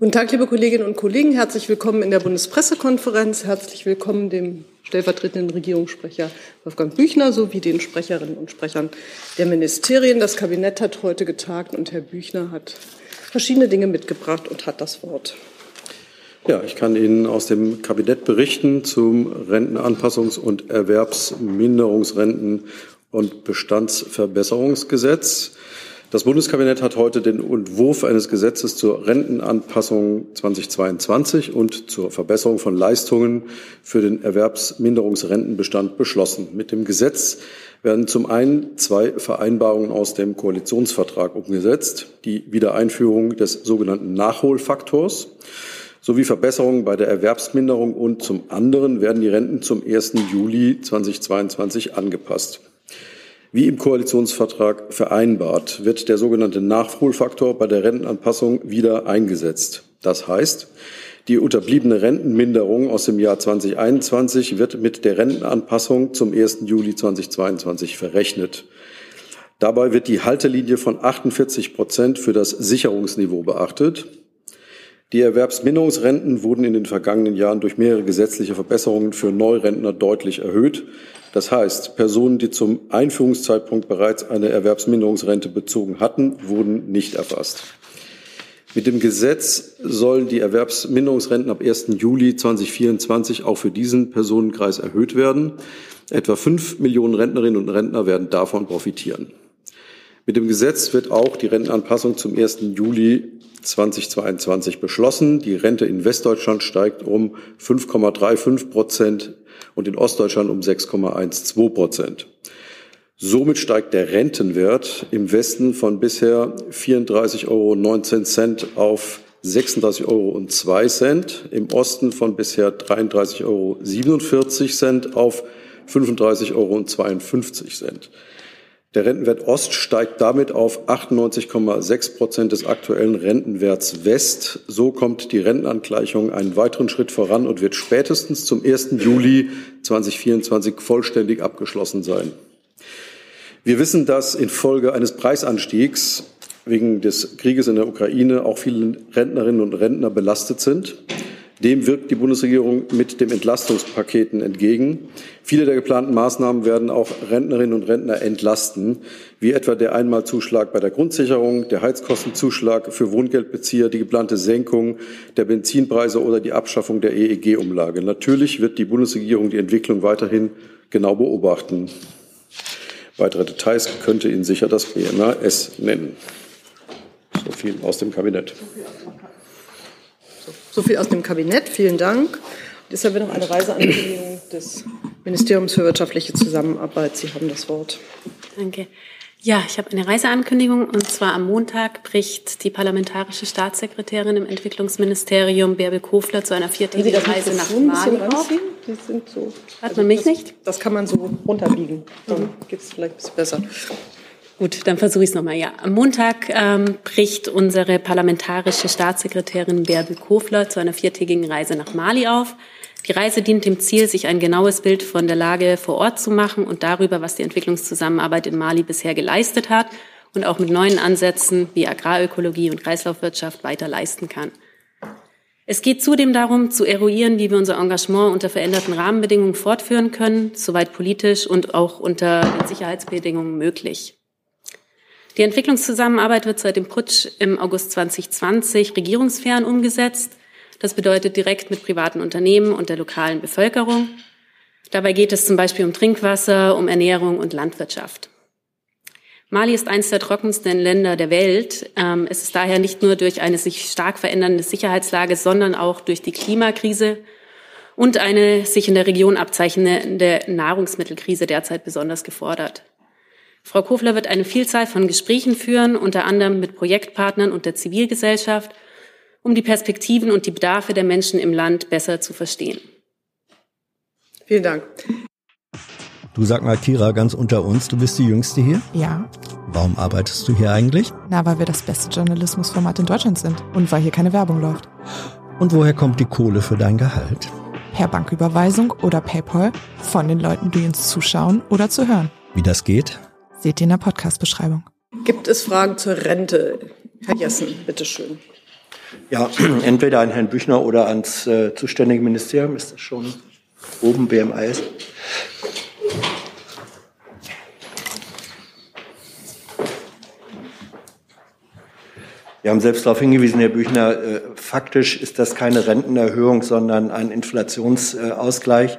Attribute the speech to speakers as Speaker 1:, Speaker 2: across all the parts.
Speaker 1: Guten Tag, liebe Kolleginnen und Kollegen. Herzlich willkommen in der Bundespressekonferenz. Herzlich willkommen dem stellvertretenden Regierungssprecher Wolfgang Büchner sowie den Sprecherinnen und Sprechern der Ministerien. Das Kabinett hat heute getagt und Herr Büchner hat verschiedene Dinge mitgebracht und hat das Wort.
Speaker 2: Ja, ich kann Ihnen aus dem Kabinett berichten zum Rentenanpassungs- und Erwerbsminderungsrenten- und Bestandsverbesserungsgesetz. Das Bundeskabinett hat heute den Entwurf eines Gesetzes zur Rentenanpassung 2022 und zur Verbesserung von Leistungen für den Erwerbsminderungsrentenbestand beschlossen. Mit dem Gesetz werden zum einen zwei Vereinbarungen aus dem Koalitionsvertrag umgesetzt, die Wiedereinführung des sogenannten Nachholfaktors sowie Verbesserungen bei der Erwerbsminderung und zum anderen werden die Renten zum 1. Juli 2022 angepasst. Wie im Koalitionsvertrag vereinbart, wird der sogenannte Nachholfaktor bei der Rentenanpassung wieder eingesetzt. Das heißt, die unterbliebene Rentenminderung aus dem Jahr 2021 wird mit der Rentenanpassung zum 1. Juli 2022 verrechnet. Dabei wird die Haltelinie von 48 Prozent für das Sicherungsniveau beachtet. Die Erwerbsminderungsrenten wurden in den vergangenen Jahren durch mehrere gesetzliche Verbesserungen für Neurentner deutlich erhöht. Das heißt, Personen, die zum Einführungszeitpunkt bereits eine Erwerbsminderungsrente bezogen hatten, wurden nicht erfasst. Mit dem Gesetz sollen die Erwerbsminderungsrenten ab 1. Juli 2024 auch für diesen Personenkreis erhöht werden. Etwa fünf Millionen Rentnerinnen und Rentner werden davon profitieren. Mit dem Gesetz wird auch die Rentenanpassung zum 1. Juli 2022 beschlossen. Die Rente in Westdeutschland steigt um 5,35 Prozent und in Ostdeutschland um 6,12 Prozent. Somit steigt der Rentenwert im Westen von bisher 34,19 Euro auf 36,02 Euro, im Osten von bisher 33,47 Euro auf 35,52 Euro. Der Rentenwert Ost steigt damit auf 98,6 Prozent des aktuellen Rentenwerts West. So kommt die Rentenangleichung einen weiteren Schritt voran und wird spätestens zum 1. Juli 2024 vollständig abgeschlossen sein. Wir wissen, dass infolge eines Preisanstiegs wegen des Krieges in der Ukraine auch viele Rentnerinnen und Rentner belastet sind. Dem wirkt die Bundesregierung mit dem Entlastungspaketen entgegen. Viele der geplanten Maßnahmen werden auch Rentnerinnen und Rentner entlasten, wie etwa der Einmalzuschlag bei der Grundsicherung, der Heizkostenzuschlag für Wohngeldbezieher, die geplante Senkung der Benzinpreise oder die Abschaffung der EEG-Umlage. Natürlich wird die Bundesregierung die Entwicklung weiterhin genau beobachten. Weitere Details könnte Ihnen sicher das BMAS nennen. So viel aus dem Kabinett.
Speaker 1: So viel aus dem Kabinett. Vielen Dank. Jetzt haben wir noch eine Reiseankündigung des Ministeriums für wirtschaftliche Zusammenarbeit. Sie haben das Wort.
Speaker 3: Danke. Ja, ich habe eine Reiseankündigung und zwar am Montag bricht die parlamentarische Staatssekretärin im Entwicklungsministerium Bärbel Kofler zu einer viertägigen Reise nach Mali auf.
Speaker 1: Die sind so.
Speaker 3: Hat man mich
Speaker 1: das,
Speaker 3: nicht?
Speaker 1: Das kann man so runterbiegen. Dann mhm. geht es vielleicht ein bisschen besser.
Speaker 3: Gut, dann versuche ich es nochmal. Ja, am Montag ähm, bricht unsere parlamentarische Staatssekretärin Bärbel Kofler zu einer viertägigen Reise nach Mali auf. Die Reise dient dem Ziel, sich ein genaues Bild von der Lage vor Ort zu machen und darüber, was die Entwicklungszusammenarbeit in Mali bisher geleistet hat und auch mit neuen Ansätzen wie Agrarökologie und Kreislaufwirtschaft weiter leisten kann. Es geht zudem darum, zu eruieren, wie wir unser Engagement unter veränderten Rahmenbedingungen fortführen können, soweit politisch und auch unter Sicherheitsbedingungen möglich. Die Entwicklungszusammenarbeit wird seit dem Putsch im August 2020 regierungsfern umgesetzt. Das bedeutet direkt mit privaten Unternehmen und der lokalen Bevölkerung. Dabei geht es zum Beispiel um Trinkwasser, um Ernährung und Landwirtschaft. Mali ist eines der trockensten Länder der Welt. Ähm, es ist daher nicht nur durch eine sich stark verändernde Sicherheitslage, sondern auch durch die Klimakrise und eine sich in der Region abzeichnende Nahrungsmittelkrise derzeit besonders gefordert. Frau Kofler wird eine Vielzahl von Gesprächen führen, unter anderem mit Projektpartnern und der Zivilgesellschaft, um die Perspektiven und die Bedarfe der Menschen im Land besser zu verstehen.
Speaker 1: Vielen Dank.
Speaker 4: Du sag mal, Kira, ganz unter uns, du bist die Jüngste hier?
Speaker 5: Ja.
Speaker 4: Warum arbeitest du hier eigentlich?
Speaker 5: Na, weil wir das beste Journalismusformat in Deutschland sind und weil hier keine Werbung läuft.
Speaker 4: Und woher kommt die Kohle für dein Gehalt?
Speaker 5: Per Banküberweisung oder PayPal von den Leuten, die uns zuschauen oder zu hören.
Speaker 4: Wie das geht?
Speaker 5: Seht ihr in der Podcast-Beschreibung.
Speaker 1: Gibt es Fragen zur Rente? Herr Jessen, bitteschön.
Speaker 6: Ja, entweder an Herrn Büchner oder ans äh, zuständige Ministerium. Ist das schon oben BMIS? Wir haben selbst darauf hingewiesen, Herr Büchner, äh, faktisch ist das keine Rentenerhöhung, sondern ein Inflationsausgleich.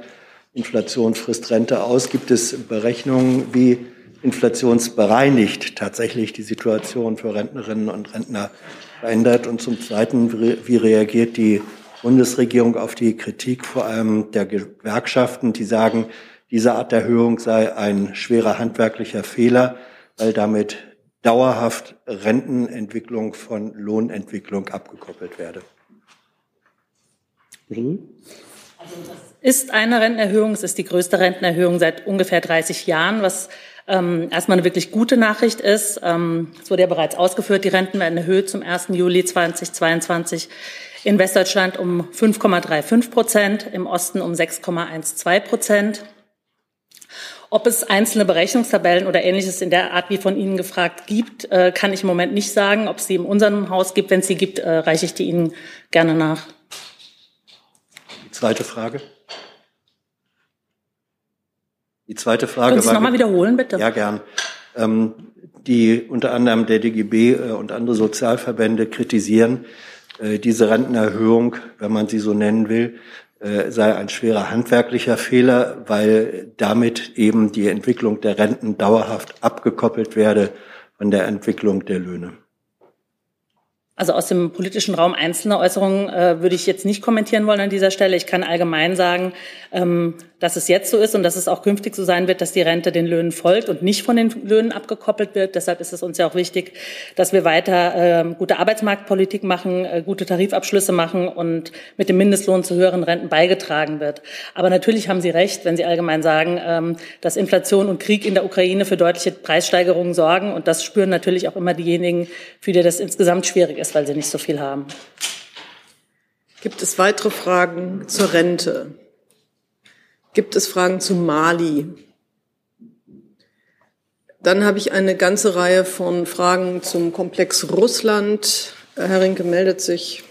Speaker 6: Inflation frisst Rente aus. Gibt es Berechnungen, wie inflationsbereinigt tatsächlich die Situation für Rentnerinnen und Rentner verändert? Und zum Zweiten, wie reagiert die Bundesregierung auf die Kritik vor allem der Gewerkschaften, die sagen, diese Art Erhöhung sei ein schwerer handwerklicher Fehler, weil damit dauerhaft Rentenentwicklung von Lohnentwicklung abgekoppelt werde.
Speaker 7: Also das ist eine Rentenerhöhung. Es ist die größte Rentenerhöhung seit ungefähr 30 Jahren, was ähm, erstmal eine wirklich gute Nachricht ist. Ähm, es wurde ja bereits ausgeführt, die Renten werden erhöht zum 1. Juli 2022 in Westdeutschland um 5,35 Prozent, im Osten um 6,12 Prozent. Ob es einzelne Berechnungstabellen oder ähnliches in der Art wie von Ihnen gefragt gibt, äh, kann ich im Moment nicht sagen. Ob es sie in unserem Haus gibt, wenn es sie gibt, äh, reiche ich die Ihnen gerne nach.
Speaker 6: Zweite Frage. Die zweite Frage
Speaker 7: Können Sie es nochmal wiederholen, bitte?
Speaker 6: Ja, gern. Ähm, die unter anderem der DGB äh, und andere Sozialverbände kritisieren äh, diese Rentenerhöhung, wenn man sie so nennen will, äh, sei ein schwerer handwerklicher Fehler, weil damit eben die Entwicklung der Renten dauerhaft abgekoppelt werde von der Entwicklung der Löhne.
Speaker 7: Also aus dem politischen Raum einzelne Äußerungen äh, würde ich jetzt nicht kommentieren wollen an dieser Stelle. Ich kann allgemein sagen, ähm, dass es jetzt so ist und dass es auch künftig so sein wird, dass die Rente den Löhnen folgt und nicht von den Löhnen abgekoppelt wird. Deshalb ist es uns ja auch wichtig, dass wir weiter äh, gute Arbeitsmarktpolitik machen, äh, gute Tarifabschlüsse machen und mit dem Mindestlohn zu höheren Renten beigetragen wird. Aber natürlich haben Sie recht, wenn Sie allgemein sagen, ähm, dass Inflation und Krieg in der Ukraine für deutliche Preissteigerungen sorgen. Und das spüren natürlich auch immer diejenigen, für die das insgesamt schwierig ist, weil sie nicht so viel haben.
Speaker 1: Gibt es weitere Fragen zur Rente? Gibt es Fragen zu Mali? Dann habe ich eine ganze Reihe von Fragen zum Komplex Russland. Herr Rinke meldet sich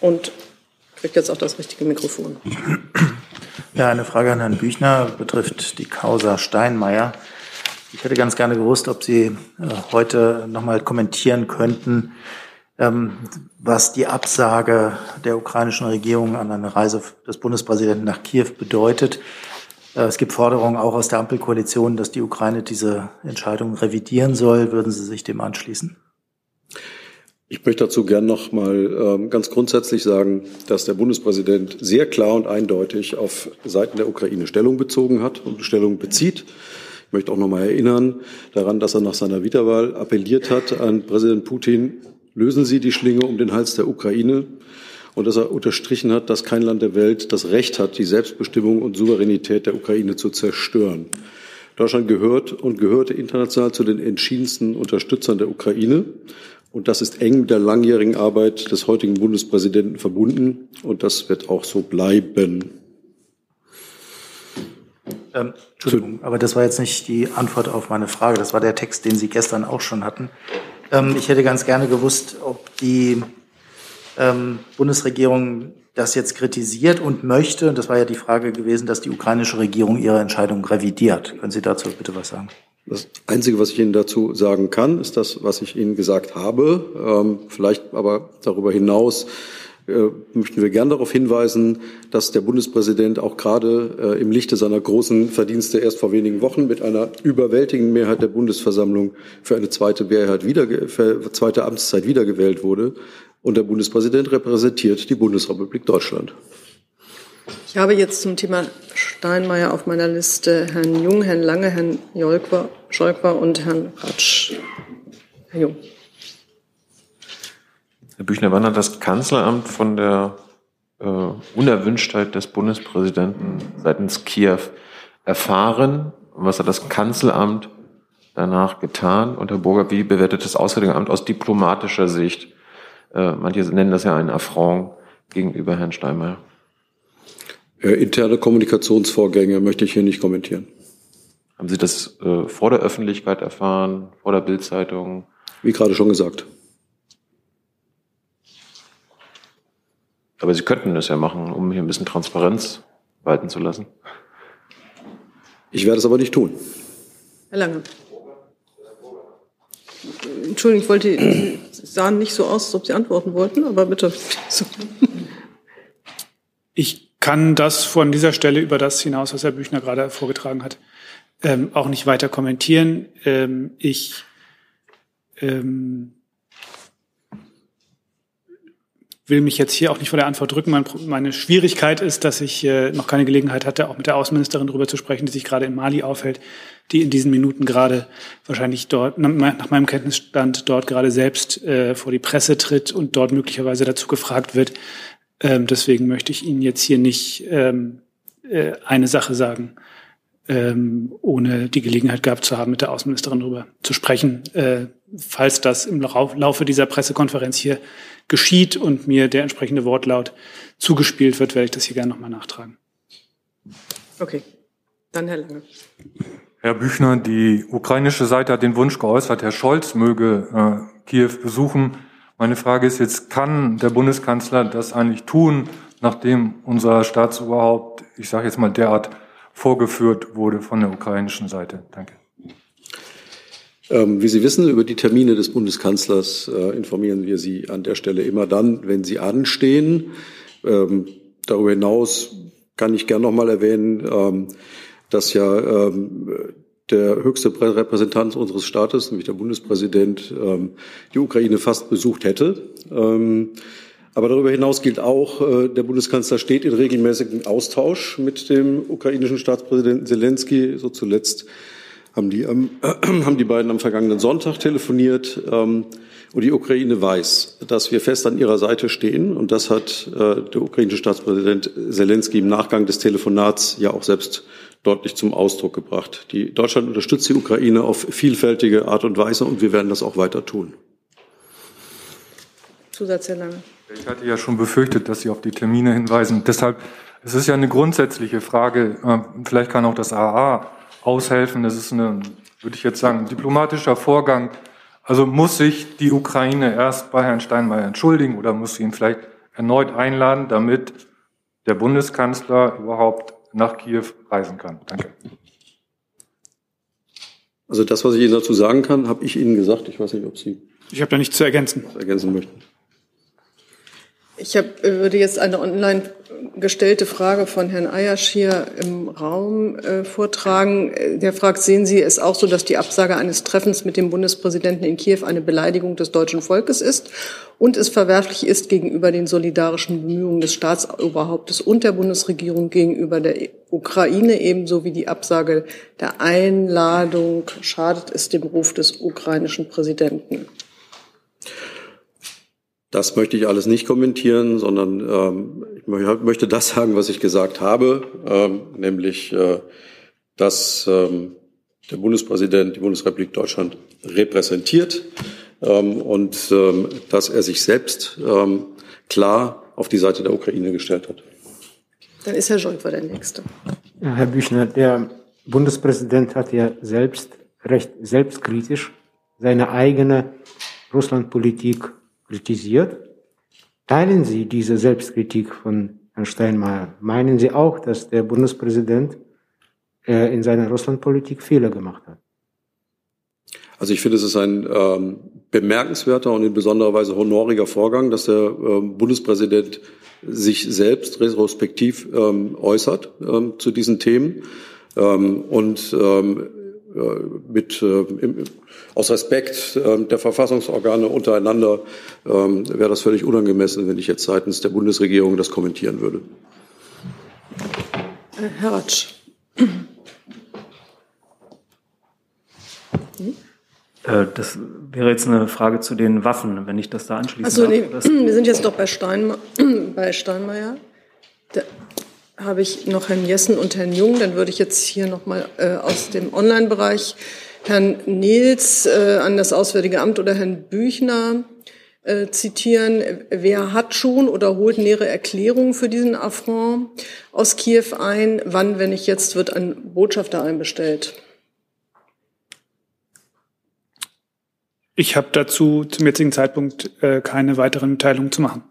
Speaker 1: und kriegt jetzt auch das richtige Mikrofon.
Speaker 8: Ja, eine Frage an Herrn Büchner betrifft die Causa Steinmeier. Ich hätte ganz gerne gewusst, ob Sie äh, heute noch mal kommentieren könnten, was die Absage der ukrainischen Regierung an eine Reise des Bundespräsidenten nach Kiew bedeutet. Äh, es gibt Forderungen auch aus der Ampelkoalition, dass die Ukraine diese Entscheidung revidieren soll. Würden Sie sich dem anschließen?
Speaker 2: Ich möchte dazu gern noch mal ähm, ganz grundsätzlich sagen, dass der Bundespräsident sehr klar und eindeutig auf Seiten der Ukraine Stellung bezogen hat und Stellung bezieht. Ich möchte auch noch mal erinnern daran, dass er nach seiner Wiederwahl appelliert hat an Präsident Putin, lösen Sie die Schlinge um den Hals der Ukraine und dass er unterstrichen hat, dass kein Land der Welt das Recht hat, die Selbstbestimmung und Souveränität der Ukraine zu zerstören. Deutschland gehört und gehörte international zu den entschiedensten Unterstützern der Ukraine. Und das ist eng mit der langjährigen Arbeit des heutigen Bundespräsidenten verbunden. Und das wird auch so bleiben.
Speaker 8: Ähm, Entschuldigung, aber das war jetzt nicht die Antwort auf meine Frage. Das war der Text, den Sie gestern auch schon hatten. Ähm, ich hätte ganz gerne gewusst, ob die ähm, Bundesregierung das jetzt kritisiert und möchte, und das war ja die Frage gewesen, dass die ukrainische Regierung ihre Entscheidung revidiert. Können Sie dazu bitte was sagen?
Speaker 2: Das Einzige, was ich Ihnen dazu sagen kann, ist das, was ich Ihnen gesagt habe. Ähm, vielleicht aber darüber hinaus möchten wir gern darauf hinweisen, dass der Bundespräsident auch gerade äh, im Lichte seiner großen Verdienste erst vor wenigen Wochen mit einer überwältigenden Mehrheit der Bundesversammlung für eine zweite, Mehrheit wieder, für zweite Amtszeit wiedergewählt wurde. Und der Bundespräsident repräsentiert die Bundesrepublik Deutschland.
Speaker 1: Ich habe jetzt zum Thema Steinmeier auf meiner Liste Herrn Jung, Herrn Lange, Herrn Jolkwa, Scholkwa und Herrn Ratsch. Herr Jung.
Speaker 9: Herr Büchner, wann hat das Kanzleramt von der äh, Unerwünschtheit des Bundespräsidenten seitens Kiew erfahren? Und was hat das Kanzleramt danach getan? Und Herr Burger, wie bewertet das Auswärtige Amt aus diplomatischer Sicht? Äh, manche nennen das ja einen Affront gegenüber Herrn Steinmeier.
Speaker 2: Äh, interne Kommunikationsvorgänge möchte ich hier nicht kommentieren.
Speaker 9: Haben Sie das äh, vor der Öffentlichkeit erfahren, vor der Bildzeitung?
Speaker 2: Wie gerade schon gesagt.
Speaker 9: Aber Sie könnten es ja machen, um hier ein bisschen Transparenz walten zu lassen.
Speaker 2: Ich werde es aber nicht tun.
Speaker 1: Herr Lange. Entschuldigung, ich wollte, Sie sahen nicht so aus, als ob Sie antworten wollten, aber bitte.
Speaker 10: Ich kann das von dieser Stelle über das hinaus, was Herr Büchner gerade vorgetragen hat, ähm, auch nicht weiter kommentieren. Ähm, ich ähm, will mich jetzt hier auch nicht vor der Antwort drücken. Mein, meine Schwierigkeit ist, dass ich äh, noch keine Gelegenheit hatte, auch mit der Außenministerin darüber zu sprechen, die sich gerade in Mali aufhält, die in diesen Minuten gerade wahrscheinlich dort, nach meinem Kenntnisstand, dort gerade selbst äh, vor die Presse tritt und dort möglicherweise dazu gefragt wird. Ähm, deswegen möchte ich Ihnen jetzt hier nicht ähm, äh, eine Sache sagen, ähm, ohne die Gelegenheit gehabt zu haben, mit der Außenministerin darüber zu sprechen. Äh, falls das im Laufe dieser Pressekonferenz hier geschieht und mir der entsprechende Wortlaut zugespielt wird, werde ich das hier gerne nochmal nachtragen.
Speaker 1: Okay, dann Herr Lange.
Speaker 11: Herr Büchner, die ukrainische Seite hat den Wunsch geäußert, Herr Scholz möge äh, Kiew besuchen. Meine Frage ist jetzt, kann der Bundeskanzler das eigentlich tun, nachdem unser Staatsoberhaupt, ich sage jetzt mal derart, vorgeführt wurde von der ukrainischen Seite? Danke.
Speaker 2: Ähm, wie Sie wissen, über die Termine des Bundeskanzlers äh, informieren wir Sie an der Stelle immer dann, wenn sie anstehen. Ähm, darüber hinaus kann ich gern noch mal erwähnen, ähm, dass ja der höchste Repräsentant unseres Staates, nämlich der Bundespräsident, die Ukraine fast besucht hätte. Aber darüber hinaus gilt auch, äh, der Bundeskanzler steht in regelmäßigem Austausch mit dem ukrainischen Staatspräsidenten Zelensky, so zuletzt haben die, ähm, haben die beiden am vergangenen Sonntag telefoniert. Ähm, und die Ukraine weiß, dass wir fest an ihrer Seite stehen. Und das hat äh, der ukrainische Staatspräsident Zelensky im Nachgang des Telefonats ja auch selbst deutlich zum Ausdruck gebracht. Die, Deutschland unterstützt die Ukraine auf vielfältige Art und Weise und wir werden das auch weiter tun.
Speaker 1: Zusatz, Herr Lange.
Speaker 11: Ich hatte ja schon befürchtet, dass Sie auf die Termine hinweisen. Deshalb, es ist ja eine grundsätzliche Frage. Äh, vielleicht kann auch das AA aushelfen. Das ist eine, würde ich jetzt sagen, ein diplomatischer Vorgang. Also muss sich die Ukraine erst bei Herrn Steinmeier entschuldigen oder muss sie ihn vielleicht erneut einladen, damit der Bundeskanzler überhaupt nach Kiew reisen kann? Danke.
Speaker 2: Also das, was ich Ihnen dazu sagen kann, habe ich Ihnen gesagt. Ich weiß nicht, ob Sie.
Speaker 10: Ich habe da nichts zu ergänzen.
Speaker 2: Ergänzen möchten.
Speaker 1: Ich hab, äh, würde jetzt eine online gestellte Frage von Herrn Ayasch hier im Raum äh, vortragen. Der fragt, sehen Sie es auch so, dass die Absage eines Treffens mit dem Bundespräsidenten in Kiew eine Beleidigung des deutschen Volkes ist und es verwerflich ist gegenüber den solidarischen Bemühungen des Staatsoberhauptes und der Bundesregierung gegenüber der Ukraine ebenso wie die Absage der Einladung schadet es dem Ruf des ukrainischen Präsidenten?
Speaker 2: Das möchte ich alles nicht kommentieren, sondern ähm, ich möchte das sagen, was ich gesagt habe, ähm, nämlich, äh, dass ähm, der Bundespräsident die Bundesrepublik Deutschland repräsentiert ähm, und ähm, dass er sich selbst ähm, klar auf die Seite der Ukraine gestellt hat.
Speaker 1: Dann ist Herr Scholz der Nächste.
Speaker 12: Ja, Herr Büchner, der Bundespräsident hat ja selbst recht selbstkritisch seine eigene Russlandpolitik kritisiert. Teilen Sie diese Selbstkritik von Herrn Steinmeier? Meinen Sie auch, dass der Bundespräsident äh, in seiner Russlandpolitik Fehler gemacht hat?
Speaker 2: Also ich finde, es ist ein ähm, bemerkenswerter und in besonderer Weise honoriger Vorgang, dass der ähm, Bundespräsident sich selbst retrospektiv ähm, äußert ähm, zu diesen Themen ähm, und ähm, äh, mit, äh, aus Respekt äh, der Verfassungsorgane untereinander ähm, wäre das völlig unangemessen, wenn ich jetzt seitens der Bundesregierung das kommentieren würde.
Speaker 1: Herr Ratsch.
Speaker 13: Das wäre jetzt eine Frage zu den Waffen, wenn ich das da anschließe.
Speaker 1: Achso, nee, wir sind jetzt doch bei, Stein, bei Steinmeier. Da, habe ich noch Herrn Jessen und Herrn Jung. Dann würde ich jetzt hier noch mal äh, aus dem Online-Bereich Herrn Nils äh, an das Auswärtige Amt oder Herrn Büchner äh, zitieren. Wer hat schon oder holt nähere Erklärungen für diesen Affront aus Kiew ein? Wann, wenn nicht jetzt, wird ein Botschafter einbestellt?
Speaker 10: Ich habe dazu zum jetzigen Zeitpunkt äh, keine weiteren Mitteilungen zu machen.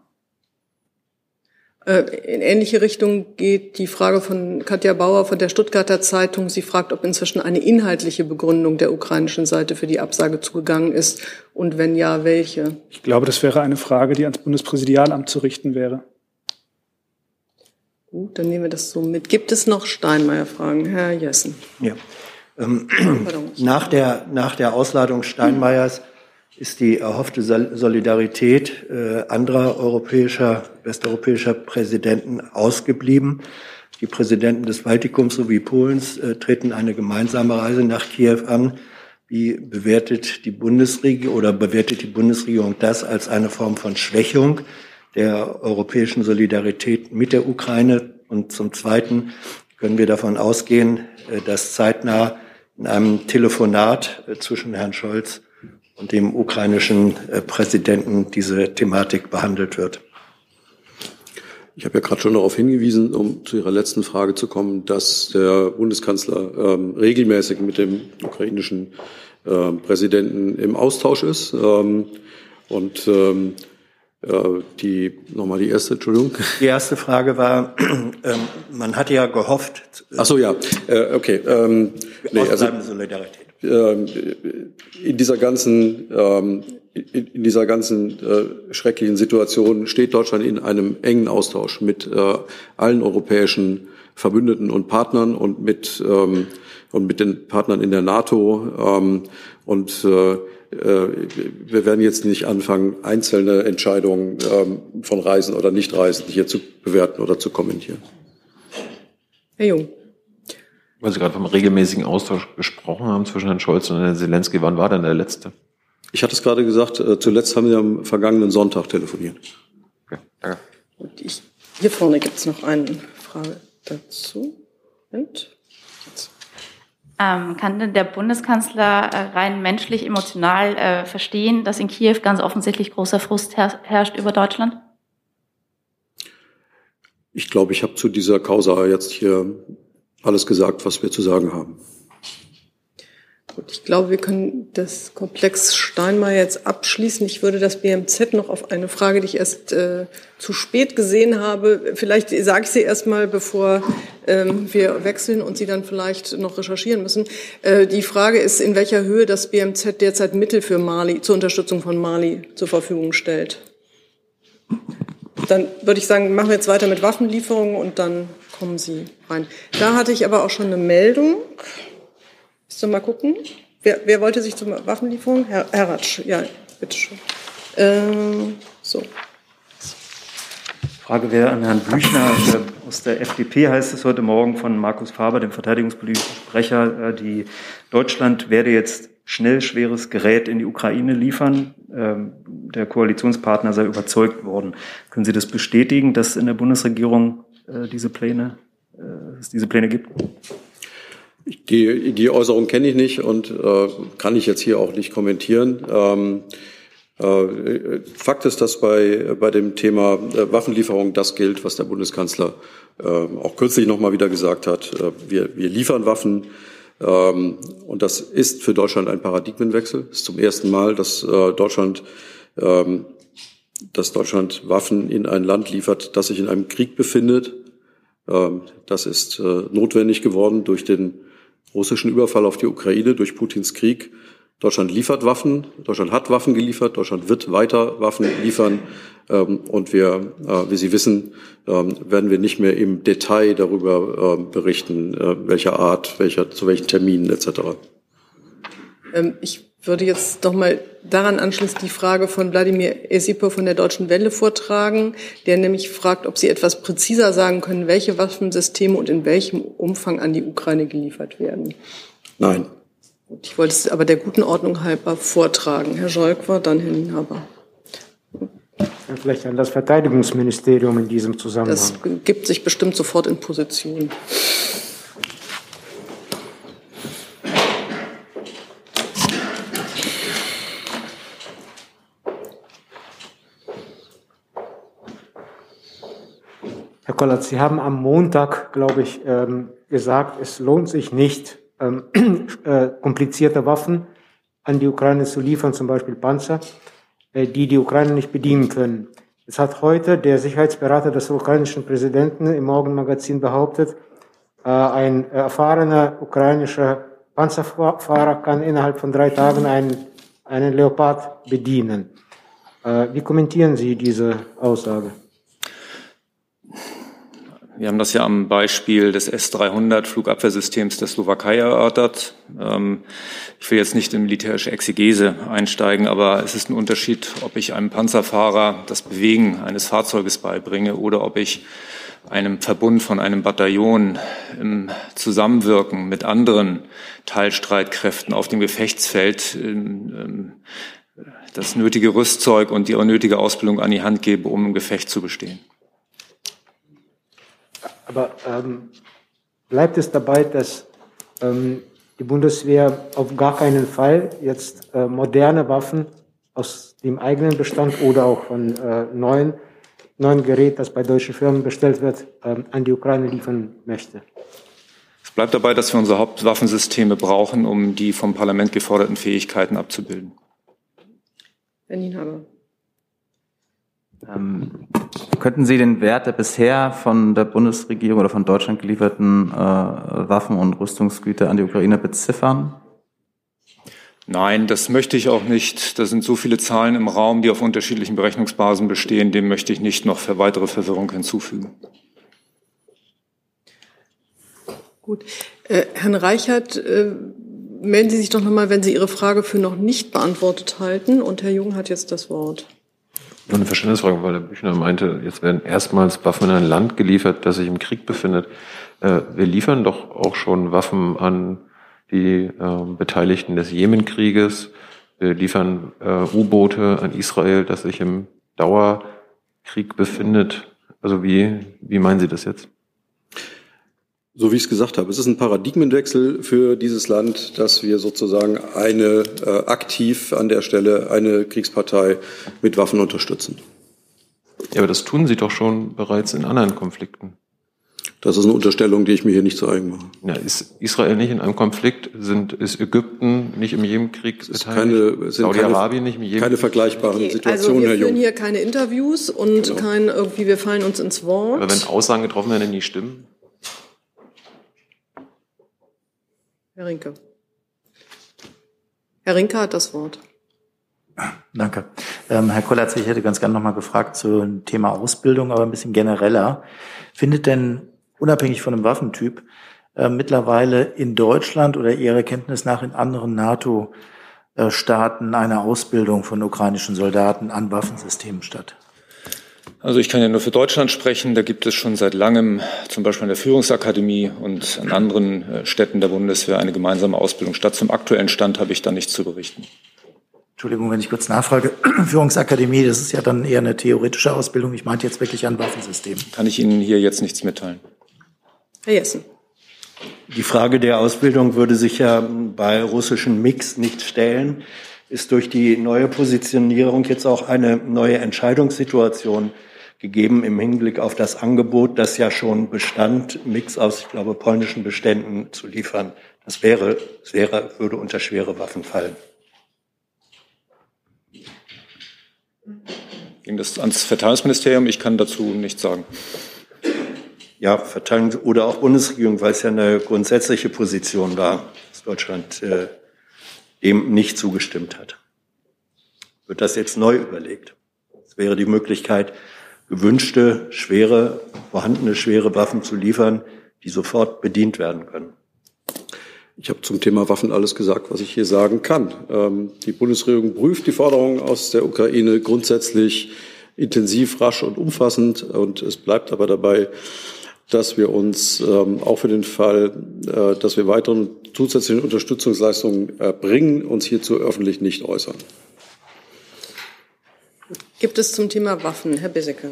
Speaker 1: Äh, in ähnliche Richtung geht die Frage von Katja Bauer von der Stuttgarter Zeitung. Sie fragt, ob inzwischen eine inhaltliche Begründung der ukrainischen Seite für die Absage zugegangen ist und wenn ja, welche.
Speaker 10: Ich glaube, das wäre eine Frage, die ans Bundespräsidialamt zu richten wäre.
Speaker 1: Gut, dann nehmen wir das so mit. Gibt es noch Steinmeier-Fragen? Herr Jessen.
Speaker 6: Ja. Ähm, nach, der, nach der Ausladung Steinmeiers ist die erhoffte Solidarität äh, anderer europäischer, westeuropäischer Präsidenten ausgeblieben. Die Präsidenten des Baltikums sowie Polens äh, treten eine gemeinsame Reise nach Kiew an. Wie bewertet die Bundesregierung oder bewertet die Bundesregierung das als eine Form von Schwächung der europäischen Solidarität mit der Ukraine? Und zum Zweiten können wir davon ausgehen, äh, dass zeitnah in einem Telefonat zwischen Herrn Scholz und dem ukrainischen äh, Präsidenten diese Thematik behandelt wird.
Speaker 2: Ich habe ja gerade schon darauf hingewiesen, um zu Ihrer letzten Frage zu kommen, dass der Bundeskanzler ähm, regelmäßig mit dem ukrainischen äh, Präsidenten im Austausch ist. Ähm, und ähm, äh, die nochmal die erste, Entschuldigung.
Speaker 6: Die erste Frage war, ähm, man hatte ja gehofft.
Speaker 2: Ach so, ja, äh, okay. Ähm,
Speaker 6: nee, also, Solidarität.
Speaker 2: Ähm, in dieser ganzen, ähm, in dieser ganzen äh, schrecklichen Situation steht Deutschland in einem engen Austausch mit äh, allen europäischen Verbündeten und Partnern und mit, ähm, und mit den Partnern in der NATO. Und äh, wir werden jetzt nicht anfangen, einzelne Entscheidungen von Reisen oder Nichtreisen hier zu bewerten oder zu kommentieren.
Speaker 1: Herr Jung.
Speaker 9: Weil Sie gerade vom regelmäßigen Austausch gesprochen haben zwischen Herrn Scholz und Herrn Zelensky. Wann war denn der letzte?
Speaker 2: Ich hatte es gerade gesagt, äh, zuletzt haben wir am vergangenen Sonntag telefoniert.
Speaker 1: Okay, danke. Und ich, hier vorne gibt es noch eine Frage dazu. Und?
Speaker 14: Ähm, kann denn der Bundeskanzler äh, rein menschlich, emotional äh, verstehen, dass in Kiew ganz offensichtlich großer Frust her herrscht über Deutschland?
Speaker 2: Ich glaube, ich habe zu dieser Causa jetzt hier alles gesagt, was wir zu sagen haben.
Speaker 1: Gut, ich glaube, wir können das Komplex Steinmeier jetzt abschließen. Ich würde das BMZ noch auf eine Frage, die ich erst äh, zu spät gesehen habe, vielleicht sage ich sie erst mal, bevor ähm, wir wechseln und Sie dann vielleicht noch recherchieren müssen. Äh, die Frage ist, in welcher Höhe das BMZ derzeit Mittel für Mali, zur Unterstützung von Mali zur Verfügung stellt. Dann würde ich sagen, machen wir jetzt weiter mit Waffenlieferungen und dann kommen Sie rein. Da hatte ich aber auch schon eine Meldung. Willst du mal gucken? Wer, wer wollte sich zur Waffenlieferung? Herr, Herr Ratsch, ja, bitteschön. Ähm, so.
Speaker 13: Frage wäre an Herrn Büchner. Aus der FDP heißt es heute Morgen von Markus Faber, dem verteidigungspolitischen Sprecher, äh, die Deutschland werde jetzt schnell schweres Gerät in die Ukraine liefern. Ähm, der Koalitionspartner sei überzeugt worden. Können Sie das bestätigen, dass in der Bundesregierung äh, diese Pläne, äh, es diese Pläne gibt?
Speaker 2: Die, die Äußerung kenne ich nicht und äh, kann ich jetzt hier auch nicht kommentieren. Ähm, äh, Fakt ist, dass bei, bei dem Thema äh, Waffenlieferung das gilt, was der Bundeskanzler äh, auch kürzlich noch mal wieder gesagt hat. Äh, wir, wir liefern Waffen. Ähm, und das ist für Deutschland ein Paradigmenwechsel. Es ist zum ersten Mal, dass äh, Deutschland ähm, dass Deutschland Waffen in ein Land liefert, das sich in einem Krieg befindet. Ähm, das ist äh, notwendig geworden durch den russischen Überfall auf die Ukraine, durch Putins Krieg. Deutschland liefert Waffen, Deutschland hat Waffen geliefert, Deutschland wird weiter Waffen liefern. Ähm, und wir, äh, wie Sie wissen, ähm, werden wir nicht mehr im Detail darüber berichten, äh, welcher Art, welcher, zu welchen Terminen etc.
Speaker 1: Ich würde jetzt doch mal daran anschließend die Frage von Wladimir Esipo von der Deutschen Welle vortragen, der nämlich fragt, ob Sie etwas präziser sagen können, welche Waffensysteme und in welchem Umfang an die Ukraine geliefert werden.
Speaker 2: Nein.
Speaker 1: Ich wollte es aber der guten Ordnung halber vortragen. Herr Scholk dann Herr Nienhaber.
Speaker 12: Vielleicht an das Verteidigungsministerium in diesem Zusammenhang.
Speaker 1: Das gibt sich bestimmt sofort in Position.
Speaker 12: Kollert, Sie haben am Montag, glaube ich, ähm, gesagt, es lohnt sich nicht, ähm, äh, komplizierte Waffen an die Ukraine zu liefern, zum Beispiel Panzer, äh, die die Ukraine nicht bedienen können. Es hat heute der Sicherheitsberater des ukrainischen Präsidenten im Morgenmagazin behauptet, äh, ein erfahrener ukrainischer Panzerfahrer kann innerhalb von drei Tagen einen, einen Leopard bedienen. Äh, wie kommentieren Sie diese Aussage?
Speaker 15: Wir haben das ja am Beispiel des S-300 Flugabwehrsystems der Slowakei erörtert. Ähm, ich will jetzt nicht in militärische Exegese einsteigen, aber es ist ein Unterschied, ob ich einem Panzerfahrer das Bewegen eines Fahrzeuges beibringe oder ob ich einem Verbund von einem Bataillon im Zusammenwirken mit anderen Teilstreitkräften auf dem Gefechtsfeld ähm, ähm, das nötige Rüstzeug und die nötige Ausbildung an die Hand gebe, um im Gefecht zu bestehen.
Speaker 12: Aber ähm, bleibt es dabei, dass ähm, die Bundeswehr auf gar keinen Fall jetzt äh, moderne Waffen aus dem eigenen Bestand oder auch von äh, neuen, neuen Gerät, das bei deutschen Firmen bestellt wird, ähm, an die Ukraine liefern möchte?
Speaker 15: Es bleibt dabei, dass wir unsere Hauptwaffensysteme brauchen, um die vom Parlament geforderten Fähigkeiten abzubilden.
Speaker 1: Herr Nienhaber.
Speaker 16: Ähm, könnten Sie den Wert der bisher von der Bundesregierung oder von Deutschland gelieferten äh, Waffen und Rüstungsgüter an die Ukraine beziffern?
Speaker 15: Nein, das möchte ich auch nicht. Da sind so viele Zahlen im Raum, die auf unterschiedlichen Berechnungsbasen bestehen. Dem möchte ich nicht noch für weitere Verwirrung hinzufügen.
Speaker 1: Gut. Äh, Herrn Reichert, äh, melden Sie sich doch nochmal, wenn Sie Ihre Frage für noch nicht beantwortet halten. Und Herr Jung hat jetzt das Wort.
Speaker 9: Nur eine Verständnisfrage, weil der Büchner meinte, jetzt werden erstmals Waffen in ein Land geliefert, das sich im Krieg befindet. Äh, wir liefern doch auch schon Waffen an die äh, Beteiligten des Jemenkrieges. Wir liefern äh, U-Boote an Israel, das sich im Dauerkrieg befindet. Also wie, wie meinen Sie das jetzt?
Speaker 2: So wie ich es gesagt habe, es ist ein Paradigmenwechsel für dieses Land, dass wir sozusagen eine äh, aktiv an der Stelle eine Kriegspartei mit Waffen unterstützen.
Speaker 9: Ja, aber das tun Sie doch schon bereits in anderen Konflikten.
Speaker 2: Das ist eine Unterstellung, die ich mir hier nicht zu eigen mache.
Speaker 9: Ja, ist Israel nicht in einem Konflikt? Sind, ist Ägypten nicht im Jemenkrieg
Speaker 2: beteiligt? Saudi-Arabien nicht im Jemenkrieg? Keine vergleichbaren okay, Situationen,
Speaker 1: also wir führen hier keine Interviews und genau. kein irgendwie, wir fallen uns ins Wort.
Speaker 9: Aber wenn Aussagen getroffen werden, die nicht stimmen?
Speaker 1: Herr Rinke. Herr Rinke hat das Wort.
Speaker 8: Danke. Ähm, Herr Kollatz, ich hätte ganz gerne nochmal gefragt zum Thema Ausbildung, aber ein bisschen genereller. Findet denn unabhängig von dem Waffentyp äh, mittlerweile in Deutschland oder Ihrer Kenntnis nach in anderen NATO-Staaten eine Ausbildung von ukrainischen Soldaten an Waffensystemen statt?
Speaker 15: Also ich kann ja nur für Deutschland sprechen. Da gibt es schon seit langem, zum Beispiel an der Führungsakademie und an anderen äh, Städten der Bundeswehr, eine gemeinsame Ausbildung statt. Zum aktuellen Stand habe ich da nichts zu berichten.
Speaker 8: Entschuldigung, wenn ich kurz nachfrage. Führungsakademie, das ist ja dann eher eine theoretische Ausbildung. Ich meinte jetzt wirklich an Waffensystemen.
Speaker 15: Kann ich Ihnen hier jetzt nichts mitteilen.
Speaker 1: Herr Jessen.
Speaker 6: Die Frage der Ausbildung würde sich ja bei russischen Mix nicht stellen. Ist durch die neue Positionierung jetzt auch eine neue Entscheidungssituation gegeben im Hinblick auf das Angebot, das ja schon bestand, Mix aus, ich glaube, polnischen Beständen zu liefern. Das wäre, das wäre, würde unter schwere Waffen fallen.
Speaker 15: Ging das ans Verteidigungsministerium? Ich kann dazu nichts sagen.
Speaker 6: Ja, Verteidigung oder auch Bundesregierung, weil es ja eine grundsätzliche Position war, dass Deutschland äh, dem nicht zugestimmt hat. Wird das jetzt neu überlegt? Es wäre die Möglichkeit, gewünschte, schwere, vorhandene schwere Waffen zu liefern, die sofort bedient werden können.
Speaker 2: Ich habe zum Thema Waffen alles gesagt, was ich hier sagen kann. Ähm, die Bundesregierung prüft die Forderungen aus der Ukraine grundsätzlich intensiv, rasch und umfassend. Und es bleibt aber dabei, dass wir uns ähm, auch für den Fall, äh, dass wir weitere zusätzliche Unterstützungsleistungen erbringen, uns hierzu öffentlich nicht äußern.
Speaker 1: Gibt es zum Thema Waffen, Herr Bissecke?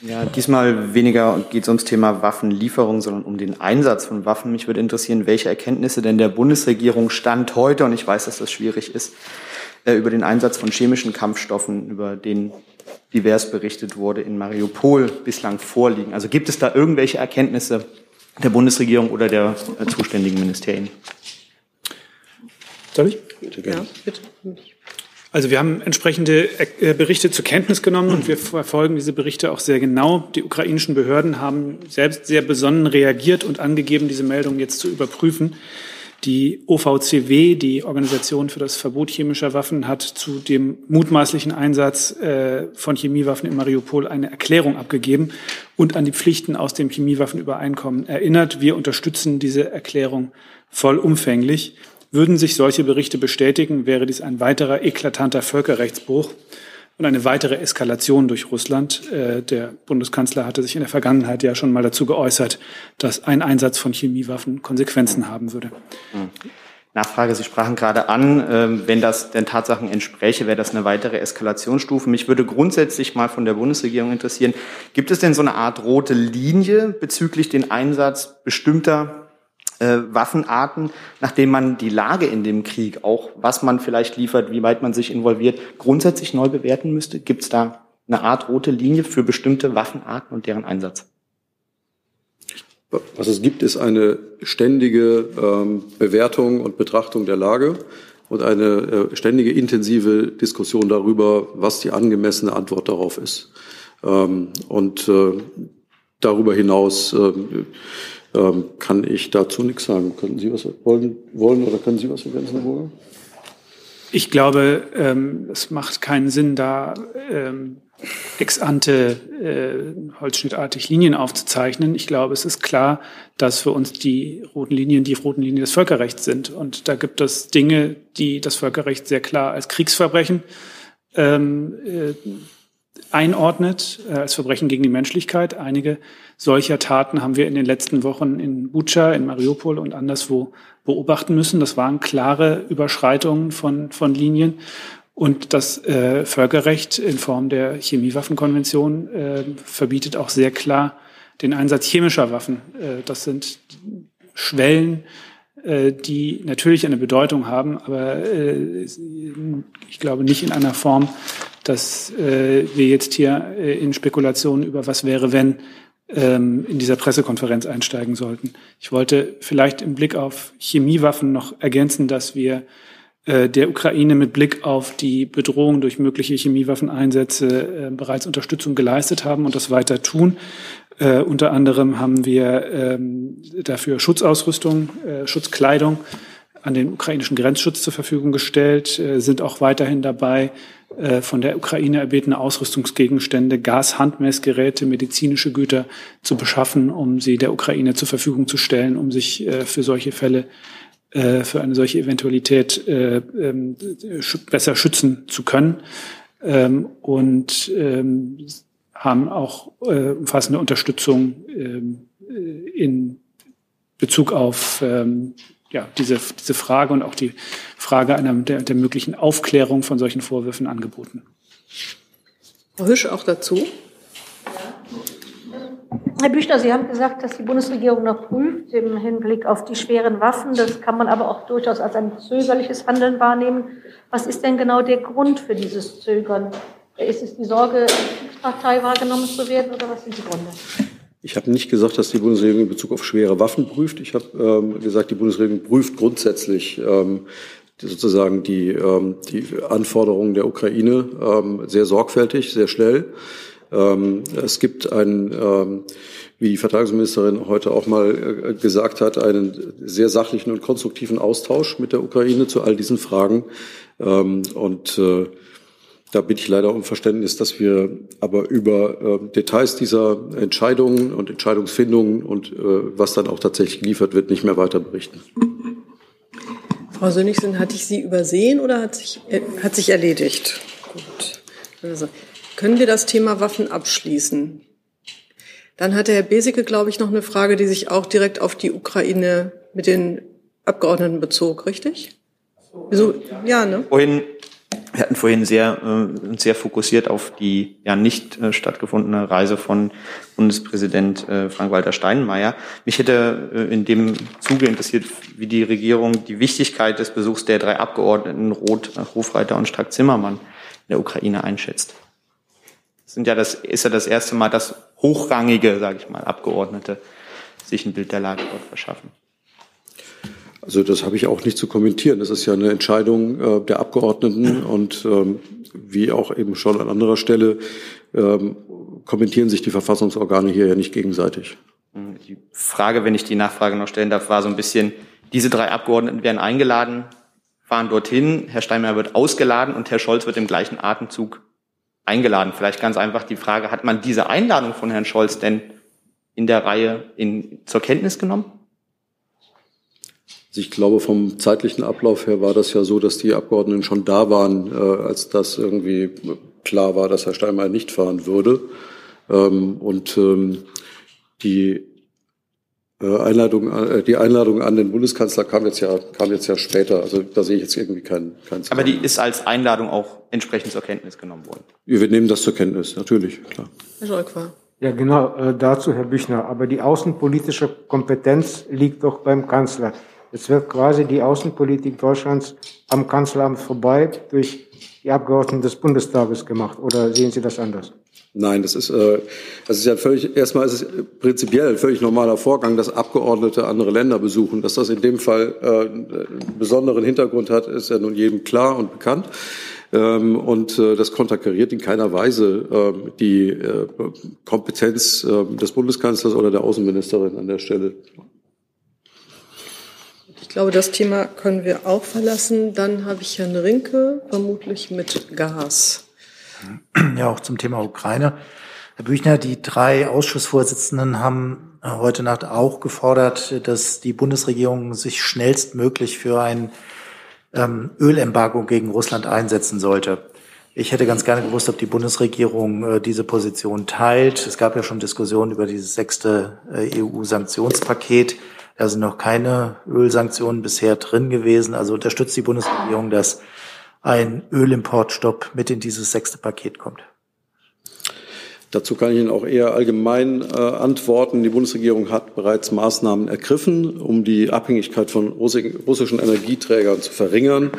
Speaker 17: Ja, diesmal weniger geht es ums Thema Waffenlieferung, sondern um den Einsatz von Waffen. Mich würde interessieren, welche Erkenntnisse denn der Bundesregierung stand heute, und ich weiß, dass das schwierig ist, äh, über den Einsatz von chemischen Kampfstoffen, über den divers berichtet wurde, in Mariupol bislang vorliegen. Also gibt es da irgendwelche Erkenntnisse der Bundesregierung oder der äh, zuständigen Ministerien?
Speaker 10: Soll ich?
Speaker 1: Bitte gerne. Ja, bitte.
Speaker 10: Also wir haben entsprechende äh, Berichte zur Kenntnis genommen und wir verfolgen diese Berichte auch sehr genau. Die ukrainischen Behörden haben selbst sehr besonnen reagiert und angegeben, diese Meldung jetzt zu überprüfen. Die OVCW, die Organisation für das Verbot chemischer Waffen, hat zu dem mutmaßlichen Einsatz äh, von Chemiewaffen in Mariupol eine Erklärung abgegeben und an die Pflichten aus dem Chemiewaffenübereinkommen erinnert. Wir unterstützen diese Erklärung vollumfänglich. Würden sich solche Berichte bestätigen, wäre dies ein weiterer eklatanter Völkerrechtsbruch und eine weitere Eskalation durch Russland. Äh, der Bundeskanzler hatte sich in der Vergangenheit ja schon mal dazu geäußert, dass ein Einsatz von Chemiewaffen Konsequenzen haben würde.
Speaker 17: Nachfrage, Sie sprachen gerade an, ähm, wenn das den Tatsachen entspräche, wäre das eine weitere Eskalationsstufe. Mich würde grundsätzlich mal von der Bundesregierung interessieren, gibt es denn so eine Art rote Linie bezüglich den Einsatz bestimmter äh, Waffenarten, nachdem man die Lage in dem Krieg, auch was man vielleicht liefert, wie weit man sich involviert, grundsätzlich neu bewerten müsste? Gibt es da eine Art rote Linie für bestimmte Waffenarten und deren Einsatz?
Speaker 2: Was es gibt, ist eine ständige ähm, Bewertung und Betrachtung der Lage und eine äh, ständige intensive Diskussion darüber, was die angemessene Antwort darauf ist. Ähm, und äh, darüber hinaus äh, ähm, kann ich dazu nichts sagen. Könnten Sie was wollen, wollen oder können Sie was ergänzen, Herr?
Speaker 10: Ich glaube, ähm, es macht keinen Sinn, da ähm, ex ante äh, holzschnittartig Linien aufzuzeichnen. Ich glaube, es ist klar, dass für uns die roten Linien die roten Linien des Völkerrechts sind. Und da gibt es Dinge, die das Völkerrecht sehr klar als Kriegsverbrechen ähm, äh, einordnet, äh, als Verbrechen gegen die Menschlichkeit. Einige solcher Taten haben wir in den letzten Wochen in Bucha, in Mariupol und anderswo beobachten müssen. Das waren klare Überschreitungen von, von Linien. Und das äh, Völkerrecht in Form der Chemiewaffenkonvention äh, verbietet auch sehr klar den Einsatz chemischer Waffen. Äh, das sind Schwellen, äh, die natürlich eine Bedeutung haben, aber äh, ich glaube nicht in einer Form, dass äh, wir jetzt hier äh, in Spekulationen über was wäre, wenn ähm, in dieser Pressekonferenz einsteigen sollten. Ich wollte vielleicht im Blick auf Chemiewaffen noch ergänzen, dass wir äh, der Ukraine mit Blick auf die Bedrohung durch mögliche Chemiewaffeneinsätze äh, bereits Unterstützung geleistet haben und das weiter tun. Äh, unter anderem haben wir ähm, dafür Schutzausrüstung, äh, Schutzkleidung an den ukrainischen Grenzschutz zur Verfügung gestellt, äh, sind auch weiterhin dabei, von der Ukraine erbetene Ausrüstungsgegenstände, Gashandmessgeräte, medizinische Güter zu beschaffen, um sie der Ukraine zur Verfügung zu stellen, um sich äh, für solche Fälle, für eine solche Eventualität ähm, besser schützen zu können. Ähm, und ähm, haben auch umfassende Unterstützung in Bezug auf ja, diese, diese Frage und auch die Frage einer, der, der möglichen Aufklärung von solchen Vorwürfen angeboten.
Speaker 1: Frau Hüsch auch dazu.
Speaker 18: Herr Büchner, Sie haben gesagt, dass die Bundesregierung noch prüft im Hinblick auf die schweren Waffen. Das kann man aber auch durchaus als ein zögerliches Handeln wahrnehmen. Was ist denn genau der Grund für dieses Zögern? Ist es die Sorge, Kriegspartei wahrgenommen zu werden oder was sind die Gründe?
Speaker 2: Ich habe nicht gesagt, dass die Bundesregierung in Bezug auf schwere Waffen prüft. Ich habe ähm, gesagt, die Bundesregierung prüft grundsätzlich ähm, die, sozusagen die, ähm, die Anforderungen der Ukraine ähm, sehr sorgfältig, sehr schnell. Ähm, es gibt einen, ähm, wie die Verteidigungsministerin heute auch mal äh, gesagt hat, einen sehr sachlichen und konstruktiven Austausch mit der Ukraine zu all diesen Fragen. Ähm, und äh, da bitte ich leider um Verständnis, dass wir aber über äh, Details dieser Entscheidungen und Entscheidungsfindungen und äh, was dann auch tatsächlich geliefert wird, nicht mehr weiter berichten.
Speaker 1: Frau Sönnigsen, hatte ich Sie übersehen oder hat sich, äh, hat sich erledigt? Gut. Also, können wir das Thema Waffen abschließen? Dann hatte Herr Besicke, glaube ich, noch eine Frage, die sich auch direkt auf die Ukraine mit den Abgeordneten bezog, richtig? So, ja, ne?
Speaker 17: Vorhin wir hatten vorhin sehr, äh, sehr fokussiert auf die ja nicht äh, stattgefundene Reise von Bundespräsident äh, Frank-Walter Steinmeier. Mich hätte äh, in dem Zuge interessiert, wie die Regierung die Wichtigkeit des Besuchs der drei Abgeordneten Roth, Hofreiter und Strack-Zimmermann in der Ukraine einschätzt. Das sind ja das, ist ja das erste Mal, dass hochrangige, sage ich mal, Abgeordnete sich ein Bild der Lage dort verschaffen.
Speaker 2: Also das habe ich auch nicht zu kommentieren. Das ist ja eine Entscheidung äh, der Abgeordneten und ähm, wie auch eben schon an anderer Stelle ähm, kommentieren sich die Verfassungsorgane hier ja nicht gegenseitig.
Speaker 17: Die Frage, wenn ich die Nachfrage noch stellen darf, war so ein bisschen, diese drei Abgeordneten werden eingeladen, fahren dorthin, Herr Steinmeier wird ausgeladen und Herr Scholz wird im gleichen Atemzug eingeladen. Vielleicht ganz einfach die Frage, hat man diese Einladung von Herrn Scholz denn in der Reihe in, zur Kenntnis genommen?
Speaker 2: Also ich glaube, vom zeitlichen Ablauf her war das ja so, dass die Abgeordneten schon da waren, äh, als das irgendwie klar war, dass Herr Steinmeier nicht fahren würde. Ähm, und ähm, die äh, Einladung, äh, die Einladung an den Bundeskanzler kam jetzt ja, kam jetzt ja später. Also da sehe ich jetzt irgendwie keinen, keinen
Speaker 17: Aber die ist als Einladung auch entsprechend zur Kenntnis genommen worden.
Speaker 2: Wir nehmen das zur Kenntnis, natürlich, klar.
Speaker 1: Herr Scholk
Speaker 12: Ja, genau, äh, dazu, Herr Büchner. Aber die außenpolitische Kompetenz liegt doch beim Kanzler. Jetzt wird quasi die Außenpolitik Deutschlands am Kanzleramt vorbei durch die Abgeordneten des Bundestages gemacht. Oder sehen Sie das anders?
Speaker 2: Nein, das ist, äh, das ist ja völlig, erstmal ist es prinzipiell ein völlig normaler Vorgang, dass Abgeordnete andere Länder besuchen. Dass das in dem Fall äh, einen besonderen Hintergrund hat, ist ja nun jedem klar und bekannt. Ähm, und äh, das konterkariert in keiner Weise äh, die äh, Kompetenz äh, des Bundeskanzlers oder der Außenministerin an der Stelle.
Speaker 1: Ich glaube, das Thema können wir auch verlassen. Dann habe ich Herrn Rinke, vermutlich mit Gas.
Speaker 8: Ja, auch zum Thema Ukraine. Herr Büchner, die drei Ausschussvorsitzenden haben heute Nacht auch gefordert, dass die Bundesregierung sich schnellstmöglich für ein ähm, Ölembargo gegen Russland einsetzen sollte. Ich hätte ganz gerne gewusst, ob die Bundesregierung äh, diese Position teilt. Es gab ja schon Diskussionen über dieses sechste äh, EU-Sanktionspaket. Da sind noch keine Ölsanktionen bisher drin gewesen. Also unterstützt die Bundesregierung das ein Ölimportstopp mit in dieses sechste Paket kommt?
Speaker 2: Dazu kann ich Ihnen auch eher allgemein äh, antworten. Die Bundesregierung hat bereits Maßnahmen ergriffen, um die Abhängigkeit von russischen Energieträgern zu verringern.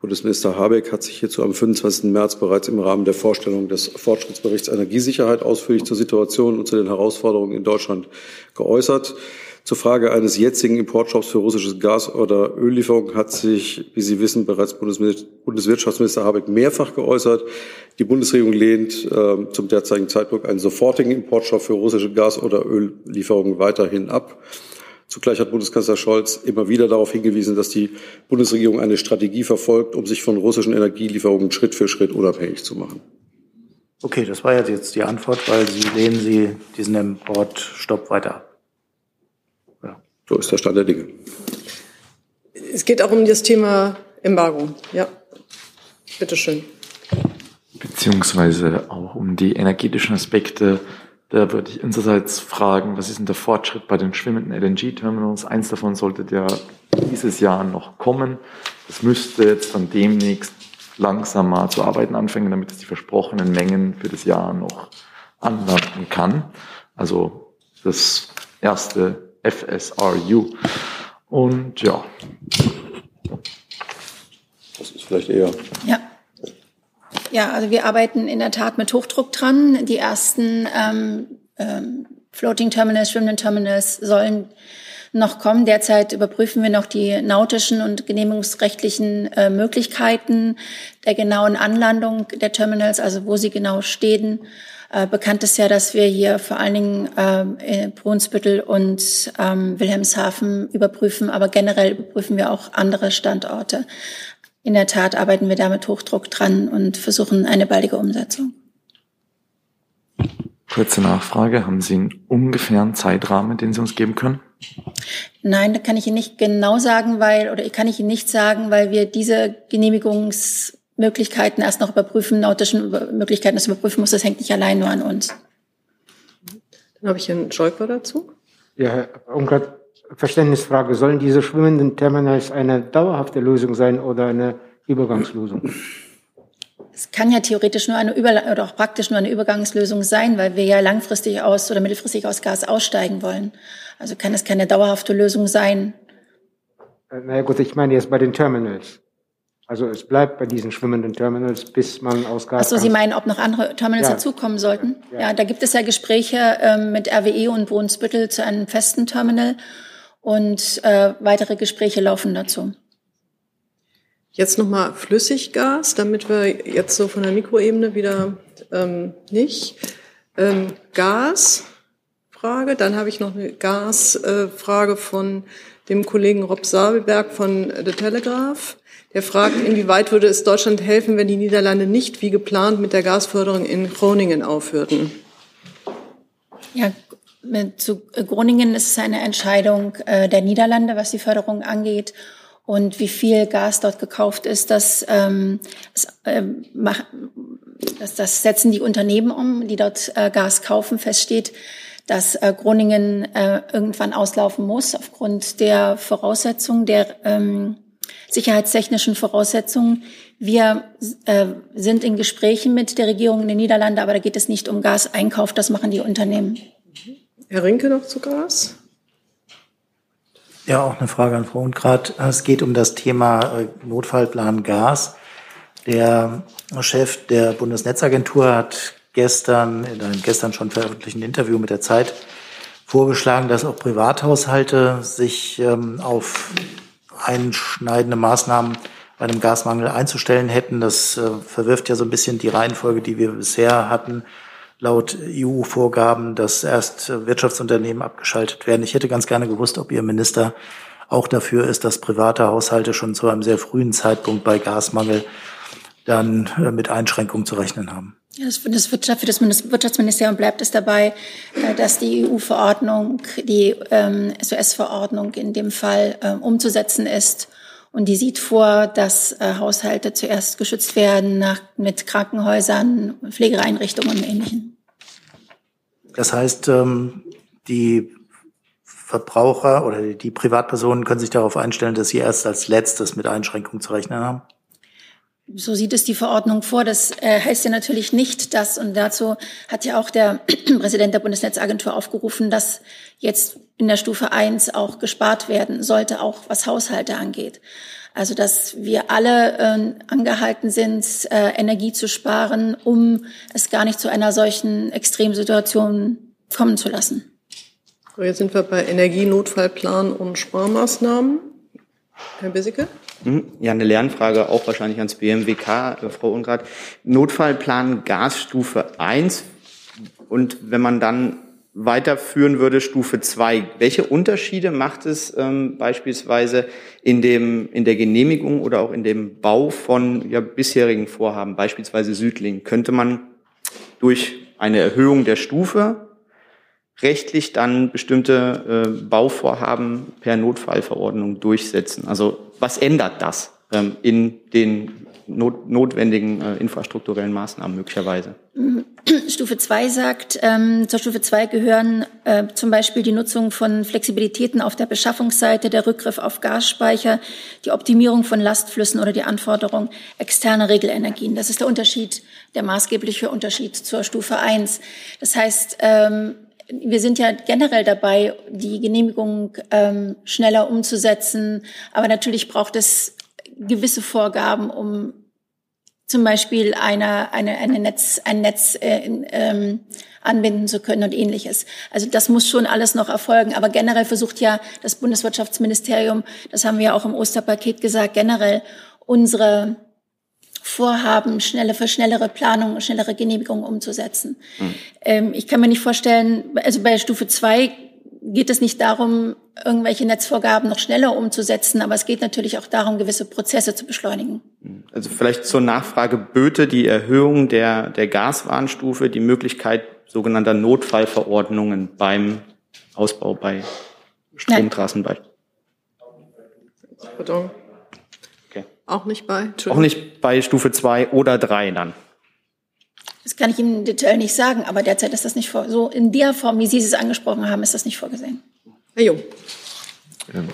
Speaker 2: Bundesminister Habeck hat sich hierzu am 25. März bereits im Rahmen der Vorstellung des Fortschrittsberichts Energiesicherheit ausführlich zur Situation und zu den Herausforderungen in Deutschland geäußert. Zur Frage eines jetzigen Importstops für russisches Gas oder Öllieferungen hat sich, wie Sie wissen, bereits Bundeswirtschaftsminister Habeck mehrfach geäußert. Die Bundesregierung lehnt äh, zum derzeitigen Zeitpunkt einen sofortigen Importstopp für russische Gas- oder Öllieferungen weiterhin ab. Zugleich hat Bundeskanzler Scholz immer wieder darauf hingewiesen, dass die Bundesregierung eine Strategie verfolgt, um sich von russischen Energielieferungen Schritt für Schritt unabhängig zu machen.
Speaker 8: Okay, das war jetzt die Antwort, weil Sie lehnen Sie diesen Importstopp weiter ab.
Speaker 2: So ist der Stand der Dinge.
Speaker 1: Es geht auch um das Thema Embargo. Ja, bitteschön.
Speaker 9: Beziehungsweise auch um die energetischen Aspekte. Da würde ich unsererseits fragen, was ist denn der Fortschritt bei den schwimmenden LNG-Terminals? Eins davon sollte ja dieses Jahr noch kommen. Das müsste jetzt dann demnächst langsam mal zu arbeiten anfangen, damit es die versprochenen Mengen für das Jahr noch anlanden kann. Also das erste FSRU. Und ja.
Speaker 2: Das ist vielleicht eher.
Speaker 19: Ja. Ja, also wir arbeiten in der Tat mit Hochdruck dran. Die ersten ähm, ähm, Floating Terminals, schwimmenden Terminals sollen noch kommen. Derzeit überprüfen wir noch die nautischen und genehmigungsrechtlichen äh, Möglichkeiten der genauen Anlandung der Terminals, also wo sie genau stehen äh, bekannt ist ja, dass wir hier vor allen Dingen äh, Brunsbüttel und ähm, Wilhelmshaven überprüfen, aber generell überprüfen wir auch andere Standorte. In der Tat arbeiten wir da mit Hochdruck dran und versuchen eine baldige Umsetzung.
Speaker 9: Kurze Nachfrage. Haben Sie einen ungefähren Zeitrahmen, den Sie uns geben können?
Speaker 19: Nein, da kann ich Ihnen nicht genau sagen, weil, oder kann ich Ihnen nicht sagen, weil wir diese Genehmigungs Möglichkeiten erst noch überprüfen, nautischen Möglichkeiten das überprüfen muss. Das hängt nicht allein nur an uns.
Speaker 1: Dann habe ich Herrn Schäufer dazu.
Speaker 12: Ja, Herr Unkert, Verständnisfrage. Sollen diese schwimmenden Terminals eine dauerhafte Lösung sein oder eine Übergangslösung?
Speaker 19: Es kann ja theoretisch nur eine Über oder auch praktisch nur eine Übergangslösung sein, weil wir ja langfristig aus oder mittelfristig aus Gas aussteigen wollen. Also kann es keine dauerhafte Lösung sein.
Speaker 12: Äh, na ja, gut, ich meine jetzt bei den Terminals. Also es bleibt bei diesen schwimmenden Terminals, bis man aus Gas.
Speaker 19: Achso, Sie meinen, ob noch andere Terminals ja. dazukommen sollten? Ja. ja. da gibt es ja Gespräche ähm, mit RWE und Brunsbüttel zu einem festen Terminal. und äh, weitere Gespräche laufen dazu.
Speaker 1: Jetzt nochmal Flüssiggas, damit wir jetzt so von der Mikroebene wieder ähm, nicht. Ähm, Gasfrage, dann habe ich noch eine Gasfrage äh, von dem Kollegen Rob Sabelberg von The Telegraph. Der fragt, inwieweit würde es Deutschland helfen, wenn die Niederlande nicht wie geplant mit der Gasförderung in Groningen aufhörten?
Speaker 19: Ja, zu Groningen ist es eine Entscheidung äh, der Niederlande, was die Förderung angeht. Und wie viel Gas dort gekauft ist, das, ähm, das, äh, mach, das, das setzen die Unternehmen um, die dort äh, Gas kaufen. Feststeht, dass äh, Groningen äh, irgendwann auslaufen muss aufgrund der Voraussetzungen, der ähm, sicherheitstechnischen Voraussetzungen. Wir äh, sind in Gesprächen mit der Regierung in den Niederlanden, aber da geht es nicht um Gaseinkauf, das machen die Unternehmen.
Speaker 1: Herr Rinke noch zu Gas?
Speaker 8: Ja, auch eine Frage an Frau Ungrad. Es geht um das Thema äh, Notfallplan Gas. Der Chef der Bundesnetzagentur hat gestern in einem gestern schon veröffentlichten Interview mit der Zeit vorgeschlagen, dass auch Privathaushalte sich ähm, auf einschneidende Maßnahmen bei einem Gasmangel einzustellen hätten. Das äh, verwirft ja so ein bisschen die Reihenfolge, die wir bisher hatten, laut EU-Vorgaben, dass erst Wirtschaftsunternehmen abgeschaltet werden. Ich hätte ganz gerne gewusst, ob Ihr Minister auch dafür ist, dass private Haushalte schon zu einem sehr frühen Zeitpunkt bei Gasmangel dann äh, mit Einschränkungen zu rechnen haben.
Speaker 19: Ja, das, das Wirtschaft, das Wirtschaftsministerium bleibt es dabei, äh, dass die EU-Verordnung, die ähm, SOS-Verordnung in dem Fall ähm, umzusetzen ist. Und die sieht vor, dass äh, Haushalte zuerst geschützt werden nach, mit Krankenhäusern, Pflegeeinrichtungen und Ähnlichem.
Speaker 8: Das heißt, ähm, die Verbraucher oder die Privatpersonen können sich darauf einstellen, dass sie erst als letztes mit Einschränkungen zu rechnen haben?
Speaker 19: So sieht es die Verordnung vor. Das äh, heißt ja natürlich nicht, dass, und dazu hat ja auch der Präsident der Bundesnetzagentur aufgerufen, dass jetzt in der Stufe 1 auch gespart werden sollte, auch was Haushalte angeht. Also dass wir alle äh, angehalten sind, äh, Energie zu sparen, um es gar nicht zu einer solchen Extremsituation kommen zu lassen.
Speaker 1: jetzt sind wir bei Energienotfallplan und Sparmaßnahmen. Herr Bissicke?
Speaker 17: Hm, ja, eine Lernfrage auch wahrscheinlich ans BMWK, äh, Frau Ungrad. Notfallplan Gasstufe 1 und wenn man dann weiterführen würde, Stufe 2. Welche Unterschiede macht es ähm, beispielsweise in, dem, in der Genehmigung oder auch in dem Bau von ja, bisherigen Vorhaben, beispielsweise Südling? Könnte man durch eine Erhöhung der Stufe rechtlich dann bestimmte äh, Bauvorhaben per Notfallverordnung durchsetzen? Also was ändert das ähm, in den not notwendigen äh, infrastrukturellen Maßnahmen möglicherweise?
Speaker 19: Stufe 2 sagt, ähm, zur Stufe 2 gehören äh, zum Beispiel die Nutzung von Flexibilitäten auf der Beschaffungsseite, der Rückgriff auf Gasspeicher, die Optimierung von Lastflüssen oder die Anforderung externer Regelenergien. Das ist der Unterschied, der maßgebliche Unterschied zur Stufe 1. Das heißt, ähm, wir sind ja generell dabei, die Genehmigung ähm, schneller umzusetzen. Aber natürlich braucht es gewisse Vorgaben, um zum Beispiel eine, eine, eine Netz, ein Netz äh, ähm, anbinden zu können und ähnliches. Also das muss schon alles noch erfolgen. Aber generell versucht ja das Bundeswirtschaftsministerium, das haben wir auch im Osterpaket gesagt, generell unsere Vorhaben, schnelle, für schnellere Planung, schnellere Genehmigungen umzusetzen. Mhm. Ähm, ich kann mir nicht vorstellen, also bei Stufe 2 geht es nicht darum, irgendwelche Netzvorgaben noch schneller umzusetzen, aber es geht natürlich auch darum, gewisse Prozesse zu beschleunigen.
Speaker 17: Also vielleicht zur Nachfrage, böte die Erhöhung der, der Gaswarnstufe die Möglichkeit sogenannter Notfallverordnungen beim Ausbau bei Stromtrassen bei?
Speaker 1: Pardon. Auch nicht bei?
Speaker 17: Auch nicht bei Stufe 2 oder 3 dann.
Speaker 19: Das kann ich Ihnen im Detail nicht sagen, aber derzeit ist das nicht vor, so in der Form, wie Sie es angesprochen haben, ist das nicht vorgesehen.
Speaker 1: Herr Jung.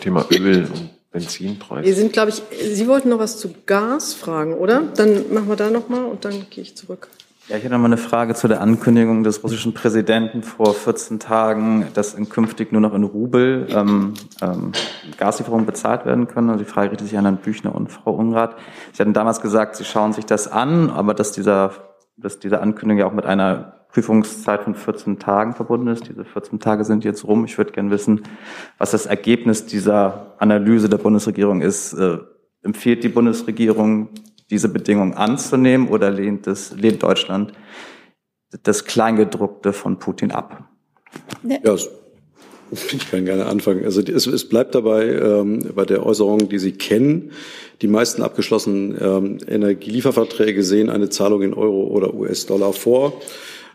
Speaker 9: Thema Öl und Benzinpreis.
Speaker 1: Wir sind, glaube ich, Sie wollten noch was zu Gas fragen, oder? Dann machen wir da nochmal und dann gehe ich zurück.
Speaker 16: Ja, ich hätte noch mal eine Frage zu der Ankündigung des russischen Präsidenten vor 14 Tagen, dass in künftig nur noch in Rubel ähm, ähm, Gaslieferungen bezahlt werden können. Also die Frage richtet sich an Herrn Büchner und Frau Unrath. Sie hatten damals gesagt, Sie schauen sich das an, aber dass dieser, dass diese Ankündigung ja auch mit einer Prüfungszeit von 14 Tagen verbunden ist. Diese 14 Tage sind jetzt rum. Ich würde gerne wissen, was das Ergebnis dieser Analyse der Bundesregierung ist. Äh, empfiehlt die Bundesregierung, diese Bedingungen anzunehmen oder lehnt, es, lehnt Deutschland das Kleingedruckte von Putin ab?
Speaker 2: Ja, ich kann gerne anfangen. Also es, es bleibt dabei ähm, bei der Äußerung, die Sie kennen. Die meisten abgeschlossenen ähm, Energielieferverträge sehen eine Zahlung in Euro oder US-Dollar vor.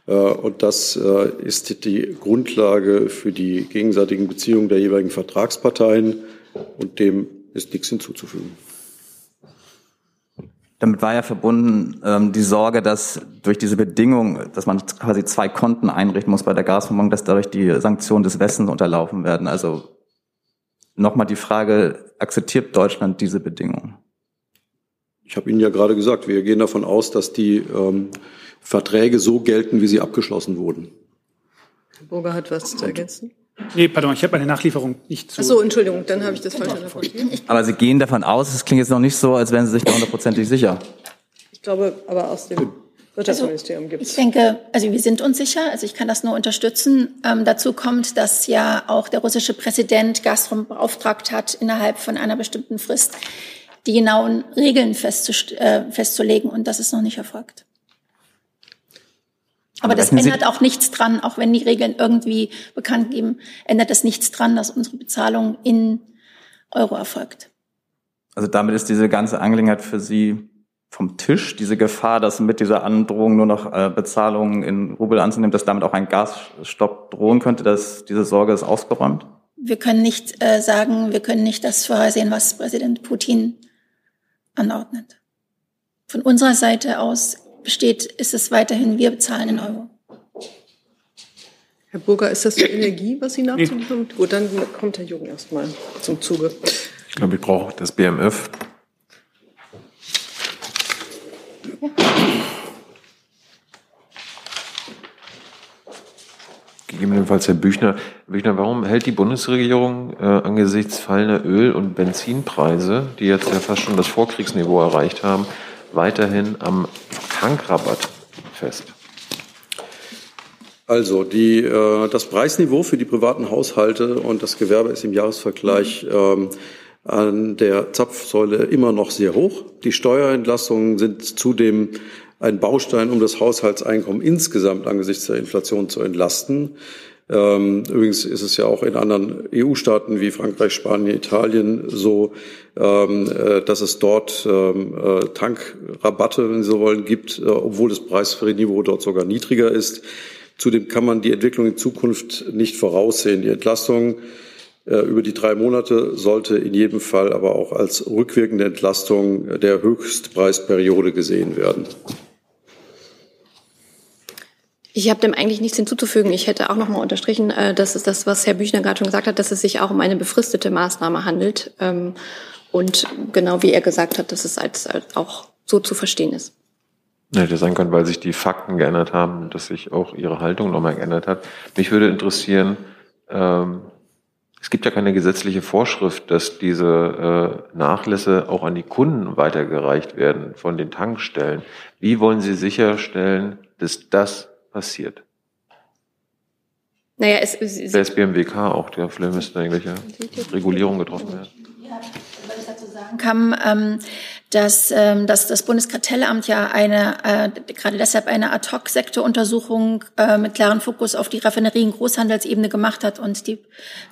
Speaker 2: Äh, und das äh, ist die Grundlage für die gegenseitigen Beziehungen der jeweiligen Vertragsparteien. Und dem ist nichts hinzuzufügen.
Speaker 16: Damit war ja verbunden ähm, die Sorge, dass durch diese Bedingung, dass man quasi zwei Konten einrichten muss bei der Gasversorgung, dass dadurch die Sanktionen des Westens unterlaufen werden. Also nochmal die Frage, akzeptiert Deutschland diese Bedingung?
Speaker 2: Ich habe Ihnen ja gerade gesagt, wir gehen davon aus, dass die ähm, Verträge so gelten, wie sie abgeschlossen wurden.
Speaker 1: Herr Burger hat was zu ergänzen.
Speaker 10: Nee, pardon, ich habe meine Nachlieferung nicht zu.
Speaker 1: Ach so, Entschuldigung, dann habe ich das falsch interpretiert.
Speaker 16: Aber Sie gehen davon aus, es klingt jetzt noch nicht so, als wären Sie sich da hundertprozentig sicher.
Speaker 1: Ich glaube, aber aus dem Wirtschaftsministerium gibt es.
Speaker 19: Ich denke, also wir sind uns sicher, also ich kann das nur unterstützen. Ähm, dazu kommt, dass ja auch der russische Präsident Gazprom beauftragt hat, innerhalb von einer bestimmten Frist die genauen Regeln äh, festzulegen und das ist noch nicht erfolgt. Aber das ändert auch nichts dran, auch wenn die Regeln irgendwie bekannt geben, ändert das nichts dran, dass unsere Bezahlung in Euro erfolgt.
Speaker 16: Also damit ist diese ganze Angelegenheit für Sie vom Tisch, diese Gefahr, dass mit dieser Androhung nur noch äh, Bezahlungen in Rubel anzunehmen, dass damit auch ein Gasstopp drohen könnte, dass diese Sorge ist ausgeräumt?
Speaker 19: Wir können nicht äh, sagen, wir können nicht das vorhersehen, was Präsident Putin anordnet. Von unserer Seite aus besteht, ist es weiterhin, wir bezahlen in Euro.
Speaker 1: Herr Burger, ist das für Energie, was Sie nachzuliefern? Nee. Gut, dann kommt Herr Jung erstmal zum Zuge.
Speaker 9: Ich glaube, ich brauche das BMF. Gegebenenfalls Herr Büchner. Herr Büchner, warum hält die Bundesregierung äh, angesichts fallender Öl- und Benzinpreise, die jetzt ja fast schon das Vorkriegsniveau erreicht haben, weiterhin am Tankrabatt fest?
Speaker 2: Also die, äh, das Preisniveau für die privaten Haushalte und das Gewerbe ist im Jahresvergleich ähm, an der Zapfsäule immer noch sehr hoch. Die Steuerentlastungen sind zudem ein Baustein, um das Haushaltseinkommen insgesamt angesichts der Inflation zu entlasten. Ähm, übrigens ist es ja auch in anderen EU-Staaten wie Frankreich, Spanien, Italien so, ähm, äh, dass es dort ähm, äh, Tankrabatte, wenn Sie so wollen, gibt, äh, obwohl das Preisniveau dort sogar niedriger ist. Zudem kann man die Entwicklung in Zukunft nicht voraussehen. Die Entlastung über die drei Monate sollte in jedem Fall aber auch als rückwirkende Entlastung der Höchstpreisperiode gesehen werden.
Speaker 20: Ich habe dem eigentlich nichts hinzuzufügen. Ich hätte auch noch mal unterstrichen, äh, dass es das, was Herr Büchner gerade schon gesagt hat, dass es sich auch um eine befristete Maßnahme handelt. Ähm, und genau wie er gesagt hat, dass es als, als auch so zu verstehen ist.
Speaker 9: Ja, hätte sein können, weil sich die Fakten geändert haben dass sich auch Ihre Haltung nochmal geändert hat. Mich würde interessieren, ähm, es gibt ja keine gesetzliche Vorschrift, dass diese äh, Nachlässe auch an die Kunden weitergereicht werden von den Tankstellen. Wie wollen Sie sicherstellen, dass das passiert?
Speaker 20: Naja, es, es,
Speaker 9: Der ist BMWK auch, der vielleicht müsste irgendwelche Regulierungen getroffen werden.
Speaker 19: Ja, weil ich dazu sagen kann, ähm, dass, ähm, dass das Bundeskartellamt ja eine, äh, gerade deshalb eine Ad-Hoc-Sektoruntersuchung äh, mit klarem Fokus auf die Raffinerie in Großhandelsebene gemacht hat und die,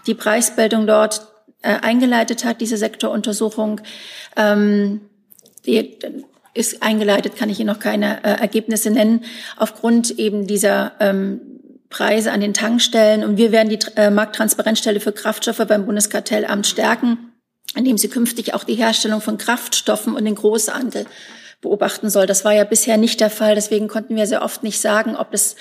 Speaker 19: die Preisbildung dort äh, eingeleitet hat, diese Sektoruntersuchung. Ähm, die, ist eingeleitet, kann ich Ihnen noch keine äh, Ergebnisse nennen, aufgrund eben dieser ähm, Preise an den Tankstellen. Und wir werden die äh, Markttransparenzstelle für Kraftstoffe beim Bundeskartellamt stärken, indem sie künftig auch die Herstellung von Kraftstoffen und den Großhandel beobachten soll. Das war ja bisher nicht der Fall. Deswegen konnten wir sehr oft nicht sagen, ob es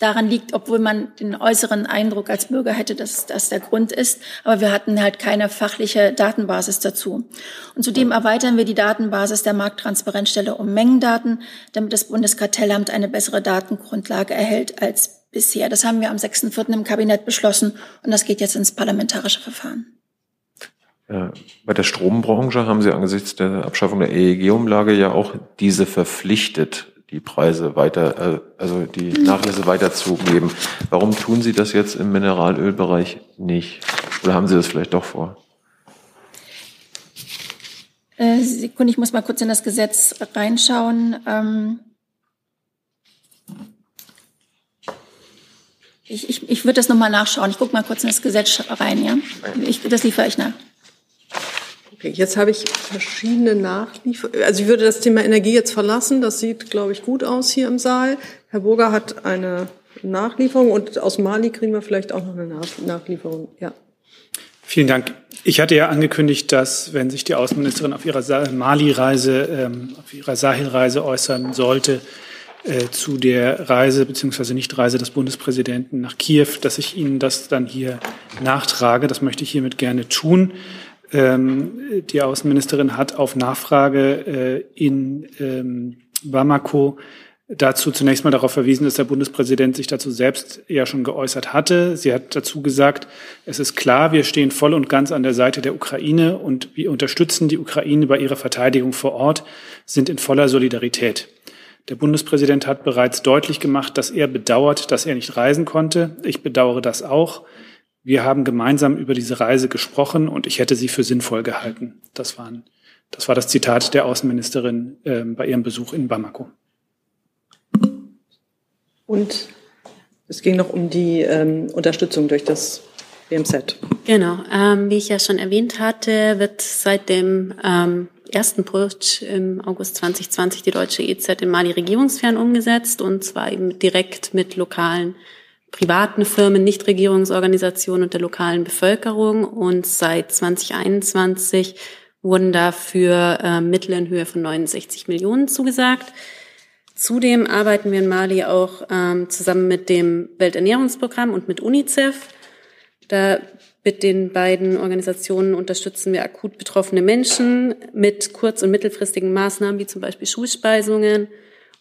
Speaker 19: daran liegt, obwohl man den äußeren Eindruck als Bürger hätte, dass das der Grund ist. Aber wir hatten halt keine fachliche Datenbasis dazu. Und zudem erweitern wir die Datenbasis der Markttransparenzstelle um Mengendaten, damit das Bundeskartellamt eine bessere Datengrundlage erhält als bisher. Das haben wir am 6.4. im Kabinett beschlossen und das geht jetzt ins parlamentarische Verfahren.
Speaker 9: Ja, bei der Strombranche haben Sie angesichts der Abschaffung der EEG-Umlage ja auch diese verpflichtet die Preise weiter, äh, also die Nachlässe weiterzugeben. Warum tun Sie das jetzt im Mineralölbereich nicht? Oder haben Sie das vielleicht doch vor?
Speaker 19: Äh, Sekunde, ich muss mal kurz in das Gesetz reinschauen. Ähm ich, ich, ich würde das nochmal nachschauen. Ich gucke mal kurz in das Gesetz rein, ja? Ich, das liefere ich nach.
Speaker 1: Okay, jetzt habe ich verschiedene Nachlieferungen. Also ich würde das Thema Energie jetzt verlassen. Das sieht, glaube ich, gut aus hier im Saal. Herr Burger hat eine Nachlieferung und aus Mali kriegen wir vielleicht auch noch eine Nachlieferung. Ja.
Speaker 10: Vielen Dank. Ich hatte ja angekündigt, dass, wenn sich die Außenministerin auf ihrer Mali-Reise, ähm, auf ihrer Sahel-Reise äußern sollte, äh, zu der Reise bzw. Nichtreise des Bundespräsidenten nach Kiew, dass ich Ihnen das dann hier nachtrage. Das möchte ich hiermit gerne tun. Ähm, die Außenministerin hat auf Nachfrage äh, in ähm, Bamako dazu zunächst mal darauf verwiesen, dass der Bundespräsident sich dazu selbst ja schon geäußert hatte. Sie hat dazu gesagt, es ist klar, wir stehen voll und ganz an der Seite der Ukraine und wir unterstützen die Ukraine bei ihrer Verteidigung vor Ort, sind in voller Solidarität. Der Bundespräsident hat bereits deutlich gemacht, dass er bedauert, dass er nicht reisen konnte. Ich bedauere das auch. Wir haben gemeinsam über diese Reise gesprochen und ich hätte sie für sinnvoll gehalten. Das, waren, das war das Zitat der Außenministerin äh, bei ihrem Besuch in Bamako.
Speaker 1: Und es ging noch um die ähm, Unterstützung durch das BMZ.
Speaker 3: Genau. Ähm, wie ich ja schon erwähnt hatte, wird seit dem ähm, ersten Putsch im August 2020 die deutsche EZ in Mali regierungsfern umgesetzt und zwar eben direkt mit lokalen privaten Firmen, Nichtregierungsorganisationen und der lokalen Bevölkerung. Und seit 2021 wurden dafür äh, Mittel in Höhe von 69 Millionen zugesagt. Zudem arbeiten wir in Mali auch ähm, zusammen mit dem Welternährungsprogramm und mit UNICEF. Da mit den beiden Organisationen unterstützen wir akut betroffene Menschen mit kurz- und mittelfristigen Maßnahmen wie zum Beispiel Schulspeisungen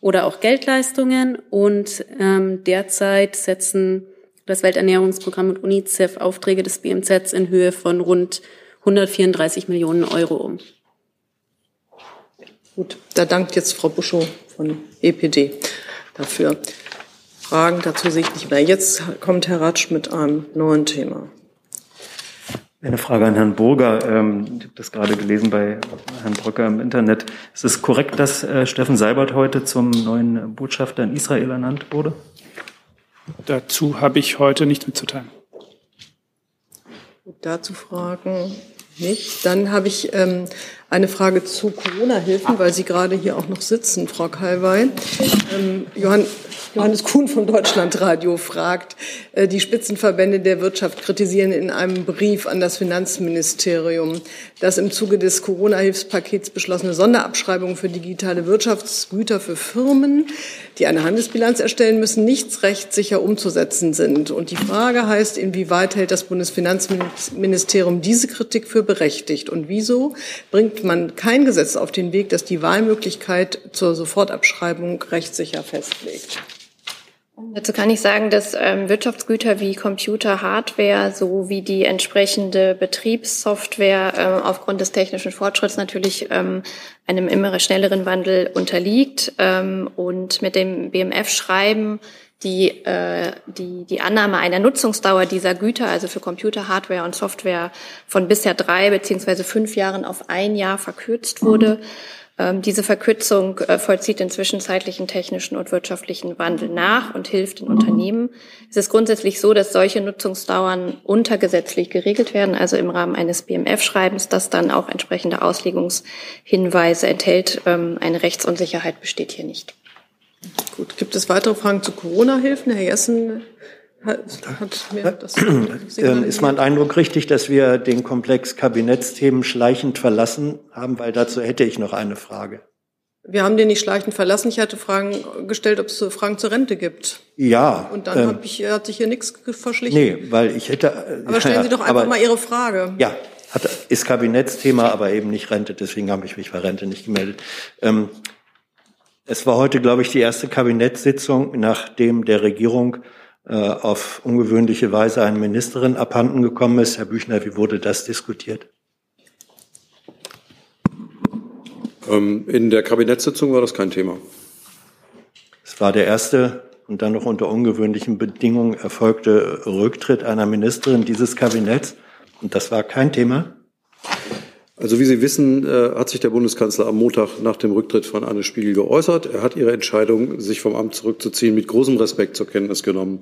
Speaker 3: oder auch Geldleistungen. Und ähm, derzeit setzen das Welternährungsprogramm und UNICEF Aufträge des BMZ in Höhe von rund 134 Millionen Euro um.
Speaker 1: Gut, da dankt jetzt Frau Buschow von EPD dafür. Fragen dazu sehe ich nicht mehr. Jetzt kommt Herr Ratsch mit einem neuen Thema.
Speaker 13: Eine Frage an Herrn Burger. Ähm, ich habe das gerade gelesen bei Herrn Bröcker im Internet. Ist es korrekt, dass äh, Steffen Seibert heute zum neuen Botschafter in Israel ernannt wurde?
Speaker 10: Dazu habe ich heute nichts mitzuteilen.
Speaker 1: Dazu Fragen nicht. Dann habe ich ähm, eine Frage zu Corona-Hilfen, weil Sie gerade hier auch noch sitzen, Frau Kalwey. Ähm, Johann, Johannes Kuhn von Deutschlandradio fragt, äh, die Spitzenverbände der Wirtschaft kritisieren in einem Brief an das Finanzministerium, dass im Zuge des Corona-Hilfspakets beschlossene Sonderabschreibungen für digitale Wirtschaftsgüter für Firmen, die eine Handelsbilanz erstellen müssen, nicht rechtssicher umzusetzen sind. Und die Frage heißt, inwieweit hält das Bundesfinanzministerium diese Kritik für berechtigt? Und wieso bringt man kein Gesetz auf den Weg, das die Wahlmöglichkeit zur Sofortabschreibung rechtssicher festlegt?
Speaker 20: Dazu kann ich sagen, dass ähm, Wirtschaftsgüter wie Computer, Hardware sowie die entsprechende Betriebssoftware ähm, aufgrund des technischen Fortschritts natürlich ähm, einem immer schnelleren Wandel unterliegt. Ähm, und mit dem BMF-Schreiben die, äh, die, die Annahme einer Nutzungsdauer dieser Güter, also für Computer, Hardware und Software, von bisher drei beziehungsweise fünf Jahren auf ein Jahr verkürzt wurde. Mhm diese Verkürzung äh, vollzieht den zwischenzeitlichen technischen und wirtschaftlichen Wandel nach und hilft den Unternehmen. Es ist grundsätzlich so, dass solche Nutzungsdauern untergesetzlich geregelt werden, also im Rahmen eines BMF-Schreibens, das dann auch entsprechende Auslegungshinweise enthält. Ähm, eine Rechtsunsicherheit besteht hier nicht.
Speaker 1: Gut, gibt es weitere Fragen zu Corona-Hilfen? Herr Jessen mir das
Speaker 6: ähm, Ist mein Eindruck richtig, dass wir den Komplex Kabinettsthemen schleichend verlassen haben? Weil dazu hätte ich noch eine Frage.
Speaker 1: Wir haben den nicht schleichend verlassen. Ich hatte Fragen gestellt, ob es Fragen zur Rente gibt.
Speaker 6: Ja.
Speaker 1: Und dann ähm, ich, hat sich hier nichts verschlichen.
Speaker 6: Nee, weil ich hätte. Äh,
Speaker 1: aber stellen Sie doch einfach aber, mal Ihre Frage.
Speaker 6: Ja, hat, ist Kabinettsthema, aber eben nicht Rente. Deswegen habe ich mich bei Rente nicht gemeldet. Ähm, es war heute, glaube ich, die erste Kabinettssitzung, nachdem der Regierung äh, auf ungewöhnliche Weise eine Ministerin abhanden gekommen ist. Herr Büchner, wie wurde das diskutiert?
Speaker 2: Ähm, in der Kabinettssitzung war das kein Thema.
Speaker 6: Es war der erste und dann noch unter ungewöhnlichen Bedingungen erfolgte Rücktritt einer Ministerin dieses Kabinetts. Und das war kein Thema.
Speaker 2: Also wie Sie wissen, äh, hat sich der Bundeskanzler am Montag nach dem Rücktritt von Anne Spiegel geäußert. Er hat ihre Entscheidung, sich vom Amt zurückzuziehen, mit großem Respekt zur Kenntnis genommen.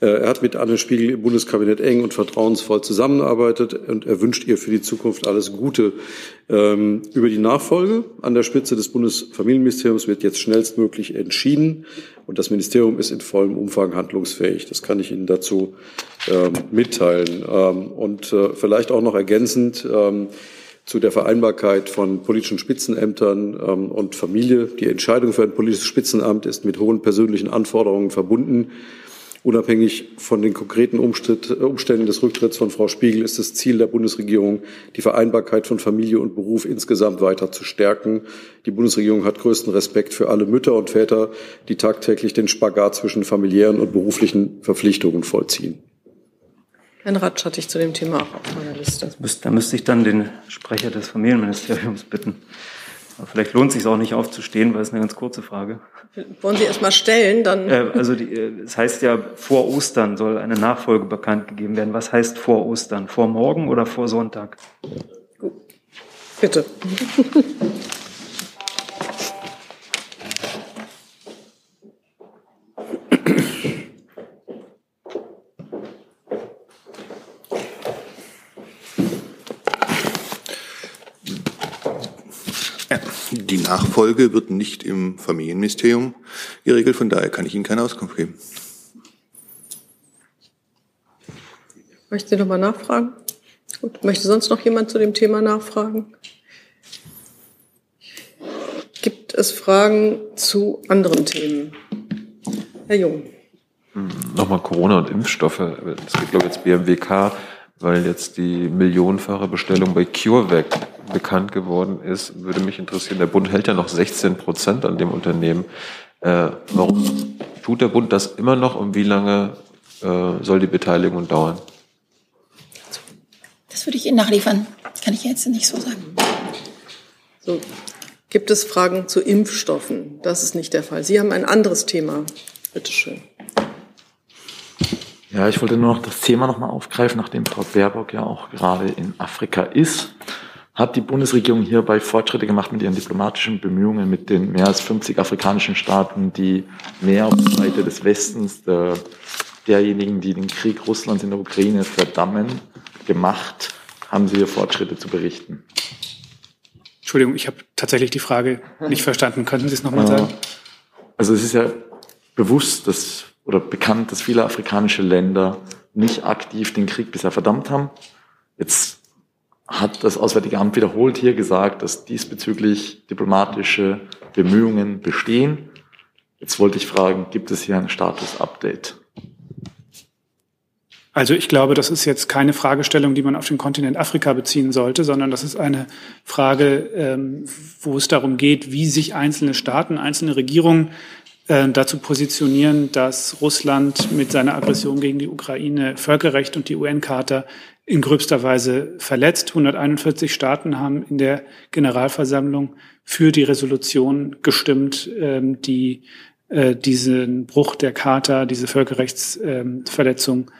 Speaker 2: Äh, er hat mit Anne Spiegel im Bundeskabinett eng und vertrauensvoll zusammengearbeitet und er wünscht ihr für die Zukunft alles Gute. Ähm, über die Nachfolge an der Spitze des Bundesfamilienministeriums wird jetzt schnellstmöglich entschieden und das Ministerium ist in vollem Umfang handlungsfähig. Das kann ich Ihnen dazu ähm, mitteilen. Ähm, und äh, vielleicht auch noch ergänzend, zu der Vereinbarkeit von politischen Spitzenämtern ähm, und Familie. Die Entscheidung für ein politisches Spitzenamt ist mit hohen persönlichen Anforderungen verbunden. Unabhängig von den konkreten Umständen des Rücktritts von Frau Spiegel ist das Ziel der Bundesregierung, die Vereinbarkeit von Familie und Beruf insgesamt weiter zu stärken. Die Bundesregierung hat größten Respekt für alle Mütter und Väter, die tagtäglich den Spagat zwischen familiären und beruflichen Verpflichtungen vollziehen.
Speaker 1: Herrn Ratsch hatte ich zu dem Thema auch auf meiner Liste.
Speaker 13: da müsste ich dann den Sprecher des Familienministeriums bitten. Aber vielleicht lohnt es sich auch nicht aufzustehen, weil es eine ganz kurze Frage.
Speaker 1: Wollen Sie erst mal stellen, dann.
Speaker 13: Äh, also die, äh, es heißt ja, vor Ostern soll eine Nachfolge bekannt gegeben werden. Was heißt vor Ostern? Vor morgen oder vor Sonntag?
Speaker 1: Bitte.
Speaker 21: Die Nachfolge wird nicht im Familienministerium geregelt, von daher kann ich Ihnen keine Auskunft geben.
Speaker 1: Möchten Sie noch mal nachfragen? Gut. Möchte sonst noch jemand zu dem Thema nachfragen? Gibt es Fragen zu anderen Themen? Herr Jung.
Speaker 9: Hm, nochmal Corona und Impfstoffe. Es geht, glaube ich, jetzt BMWK, weil jetzt die millionenfache Bestellung bei CureVac bekannt geworden ist, würde mich interessieren, der Bund hält ja noch 16 Prozent an dem Unternehmen. Äh, warum tut der Bund das immer noch und wie lange äh, soll die Beteiligung dauern?
Speaker 19: Das würde ich Ihnen nachliefern. Kann ich jetzt nicht so sagen.
Speaker 1: So. Gibt es Fragen zu Impfstoffen? Das ist nicht der Fall. Sie haben ein anderes Thema. Bitte schön.
Speaker 22: Ja, ich wollte nur noch das Thema nochmal aufgreifen, nachdem Frau Baerbock ja auch gerade in Afrika ist hat die Bundesregierung hierbei Fortschritte gemacht mit ihren diplomatischen Bemühungen mit den mehr als 50 afrikanischen Staaten, die mehr auf der Seite des Westens, der, derjenigen, die den Krieg Russlands in der Ukraine verdammen, gemacht? Haben Sie hier Fortschritte zu berichten?
Speaker 10: Entschuldigung, ich habe tatsächlich die Frage nicht verstanden. Könnten Sie es nochmal sagen?
Speaker 22: Also es ist ja bewusst dass, oder bekannt, dass viele afrikanische Länder nicht aktiv den Krieg bisher verdammt haben. Jetzt hat das Auswärtige Amt wiederholt hier gesagt, dass diesbezüglich diplomatische Bemühungen bestehen. Jetzt wollte ich fragen, gibt es hier ein Status-Update?
Speaker 10: Also ich glaube, das ist jetzt keine Fragestellung, die man auf den Kontinent Afrika beziehen sollte, sondern das ist eine Frage, ähm, wo es darum geht, wie sich einzelne Staaten, einzelne Regierungen äh, dazu positionieren, dass Russland mit seiner Aggression gegen die Ukraine Völkerrecht und die UN-Charta in gröbster Weise verletzt. 141 Staaten haben in der Generalversammlung für die Resolution gestimmt, ähm, die äh, diesen Bruch der Charta, diese Völkerrechtsverletzung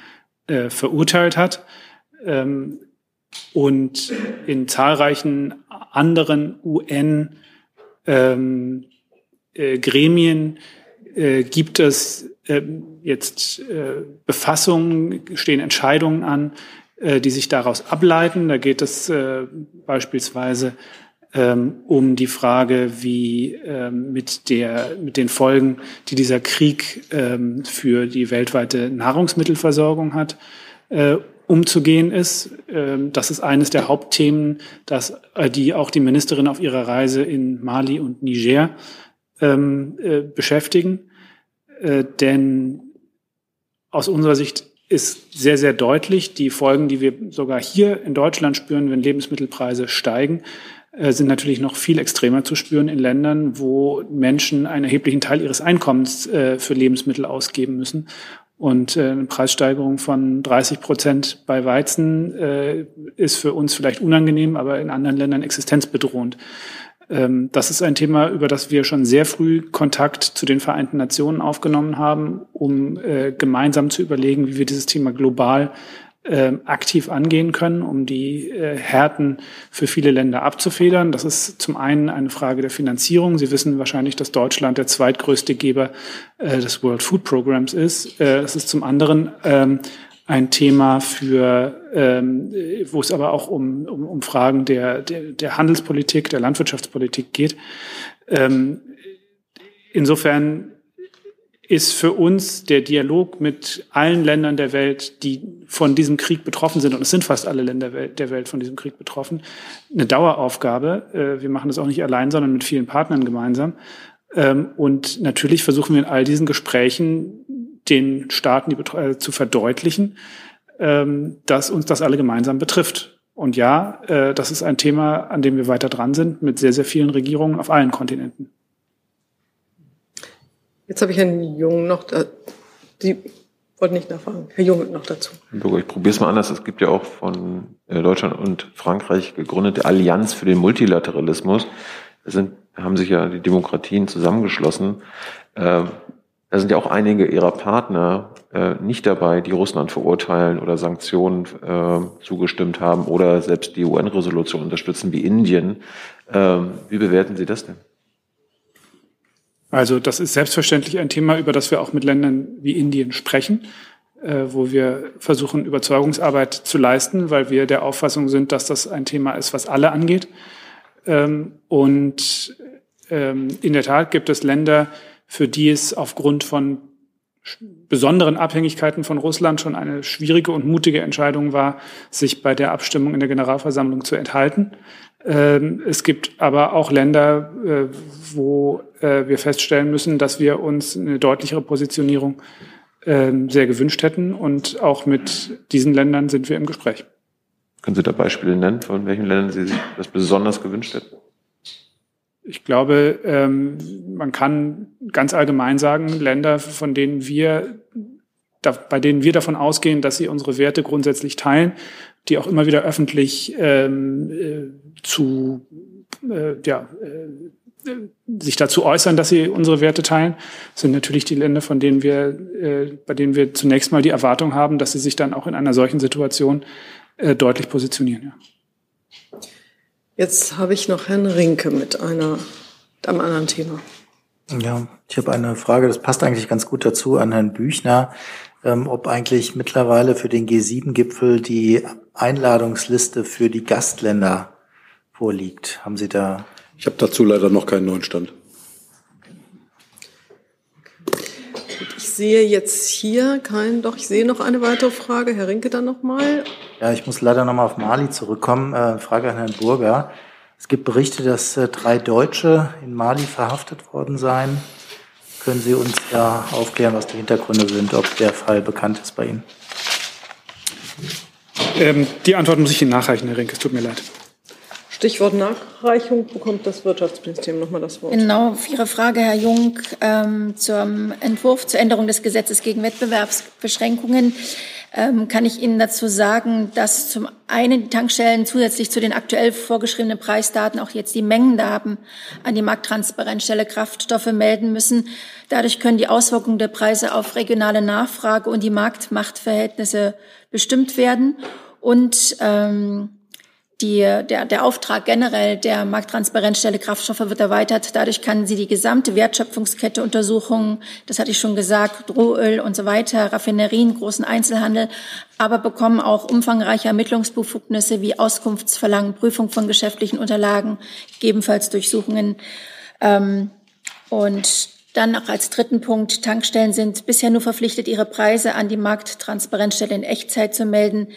Speaker 10: äh, verurteilt hat. Ähm, und in zahlreichen anderen UN ähm, äh, Gremien gibt es jetzt Befassungen, stehen Entscheidungen an, äh, die sich daraus ableiten. Da geht es äh, beispielsweise ähm, um die Frage, wie ähm, mit, der, mit den Folgen, die dieser Krieg ähm, für die weltweite Nahrungsmittelversorgung hat, äh, umzugehen ist. Ähm, das ist eines der Hauptthemen, das, äh, die auch die Ministerin auf ihrer Reise in Mali und Niger ähm, äh, beschäftigen. Denn aus unserer Sicht ist sehr, sehr deutlich. Die Folgen, die wir sogar hier in Deutschland spüren, wenn Lebensmittelpreise steigen, äh, sind natürlich noch viel extremer zu spüren in Ländern, wo Menschen einen erheblichen Teil ihres Einkommens äh, für Lebensmittel ausgeben müssen. Und äh, eine Preissteigerung von 30 Prozent bei Weizen ist für uns vielleicht unangenehm, aber in anderen Ländern existenzbedrohend. Ähm, das ist ein Thema, über das wir schon sehr früh Kontakt zu den Vereinten Nationen aufgenommen haben, um äh, gemeinsam zu überlegen, wie wir dieses Thema global äh, aktiv angehen können, um die äh, Härten für viele Länder abzufedern. Das ist zum einen eine Frage der Finanzierung. Sie wissen wahrscheinlich, dass Deutschland der zweitgrößte Geber äh, des World Food Programs ist. Äh, das ist zum anderen ähm, ein Thema für, ähm, wo es aber auch um, um, um Fragen der, der, der Handelspolitik, der Landwirtschaftspolitik geht. Ähm, insofern ist für uns der Dialog mit allen Ländern der Welt, die von diesem Krieg betroffen sind, und es sind fast alle Länder der Welt von diesem Krieg betroffen, eine Daueraufgabe. Äh, wir machen das auch nicht allein, sondern mit vielen Partnern gemeinsam. Ähm, und natürlich versuchen wir in all diesen Gesprächen den Staaten die, äh, zu verdeutlichen, ähm, dass uns das alle gemeinsam betrifft. Und ja, äh, das ist ein Thema, an dem wir weiter dran sind, mit sehr, sehr vielen Regierungen auf allen Kontinenten.
Speaker 1: Jetzt habe ich Herrn Jung noch, da, Sie wollten nicht nachfragen. Herr Jung noch dazu.
Speaker 9: Herr Bürger, ich probiere es mal anders. Es gibt ja auch von äh, Deutschland und Frankreich gegründete Allianz für den Multilateralismus. Da sind, haben sich ja die Demokratien zusammengeschlossen. Ähm, da sind ja auch einige ihrer Partner äh, nicht dabei, die Russland verurteilen oder Sanktionen äh, zugestimmt haben oder selbst die UN-Resolution unterstützen wie Indien. Ähm, wie bewerten Sie das denn?
Speaker 10: Also das ist selbstverständlich ein Thema, über das wir auch mit Ländern wie Indien sprechen, äh, wo wir versuchen, Überzeugungsarbeit zu leisten, weil wir der Auffassung sind, dass das ein Thema ist, was alle angeht. Ähm, und ähm, in der Tat gibt es Länder, für die es aufgrund von besonderen Abhängigkeiten von Russland schon eine schwierige und mutige Entscheidung war, sich bei der Abstimmung in der Generalversammlung zu enthalten. Ähm, es gibt aber auch Länder, äh, wo äh, wir feststellen müssen, dass wir uns eine deutlichere Positionierung ähm, sehr gewünscht hätten. Und auch mit diesen Ländern sind wir im Gespräch.
Speaker 9: Können Sie da Beispiele nennen, von welchen Ländern Sie sich das besonders gewünscht hätten?
Speaker 10: Ich glaube, ähm, man kann ganz allgemein sagen, Länder, von denen wir, bei denen wir davon ausgehen, dass sie unsere Werte grundsätzlich teilen, die auch immer wieder öffentlich ähm, äh, zu äh, ja, äh, sich dazu äußern, dass sie unsere Werte teilen, sind natürlich die Länder, von denen wir, äh, bei denen wir zunächst mal die Erwartung haben, dass sie sich dann auch in einer solchen Situation äh, deutlich positionieren. Ja.
Speaker 1: Jetzt habe ich noch Herrn Rinke mit einer, mit einem anderen Thema.
Speaker 8: Ja, ich habe eine Frage, das passt eigentlich ganz gut dazu an Herrn Büchner ähm, ob eigentlich mittlerweile für den G7-Gipfel die Einladungsliste für die Gastländer vorliegt. Haben Sie da?
Speaker 2: Ich habe dazu leider noch keinen neuen Stand.
Speaker 1: Sehe jetzt hier keinen, doch ich sehe noch eine weitere Frage. Herr Rinke dann nochmal.
Speaker 8: Ja, ich muss leider nochmal auf Mali zurückkommen. Äh, Frage an Herrn Burger. Es gibt Berichte, dass äh, drei Deutsche in Mali verhaftet worden seien. Können Sie uns da aufklären, was die Hintergründe sind, ob der Fall bekannt ist bei Ihnen?
Speaker 10: Ähm, die Antwort muss ich Ihnen nachreichen, Herr Rink. Es tut mir leid.
Speaker 1: Stichwort Nachreichung bekommt das Wirtschaftsministerium nochmal das Wort.
Speaker 19: Genau, auf Ihre Frage, Herr Jung, ähm, zum Entwurf zur Änderung des Gesetzes gegen Wettbewerbsbeschränkungen ähm, kann ich Ihnen dazu sagen, dass zum einen die Tankstellen zusätzlich zu den aktuell vorgeschriebenen Preisdaten auch jetzt die Mengendaten an die Markttransparenzstelle Kraftstoffe melden müssen. Dadurch können die Auswirkungen der Preise auf regionale Nachfrage und die Marktmachtverhältnisse bestimmt werden. Und ähm, die, der, der Auftrag generell der Markttransparenzstelle Kraftstoffe wird erweitert. Dadurch kann sie die gesamte Wertschöpfungskette untersuchen. Das hatte ich schon gesagt, Rohöl und so weiter, Raffinerien, großen Einzelhandel, aber bekommen auch umfangreiche Ermittlungsbefugnisse wie Auskunftsverlangen, Prüfung von geschäftlichen Unterlagen, gegebenenfalls Durchsuchungen. Ähm, und dann noch als dritten Punkt, Tankstellen sind bisher nur verpflichtet, ihre Preise an die Markttransparenzstelle in Echtzeit zu melden.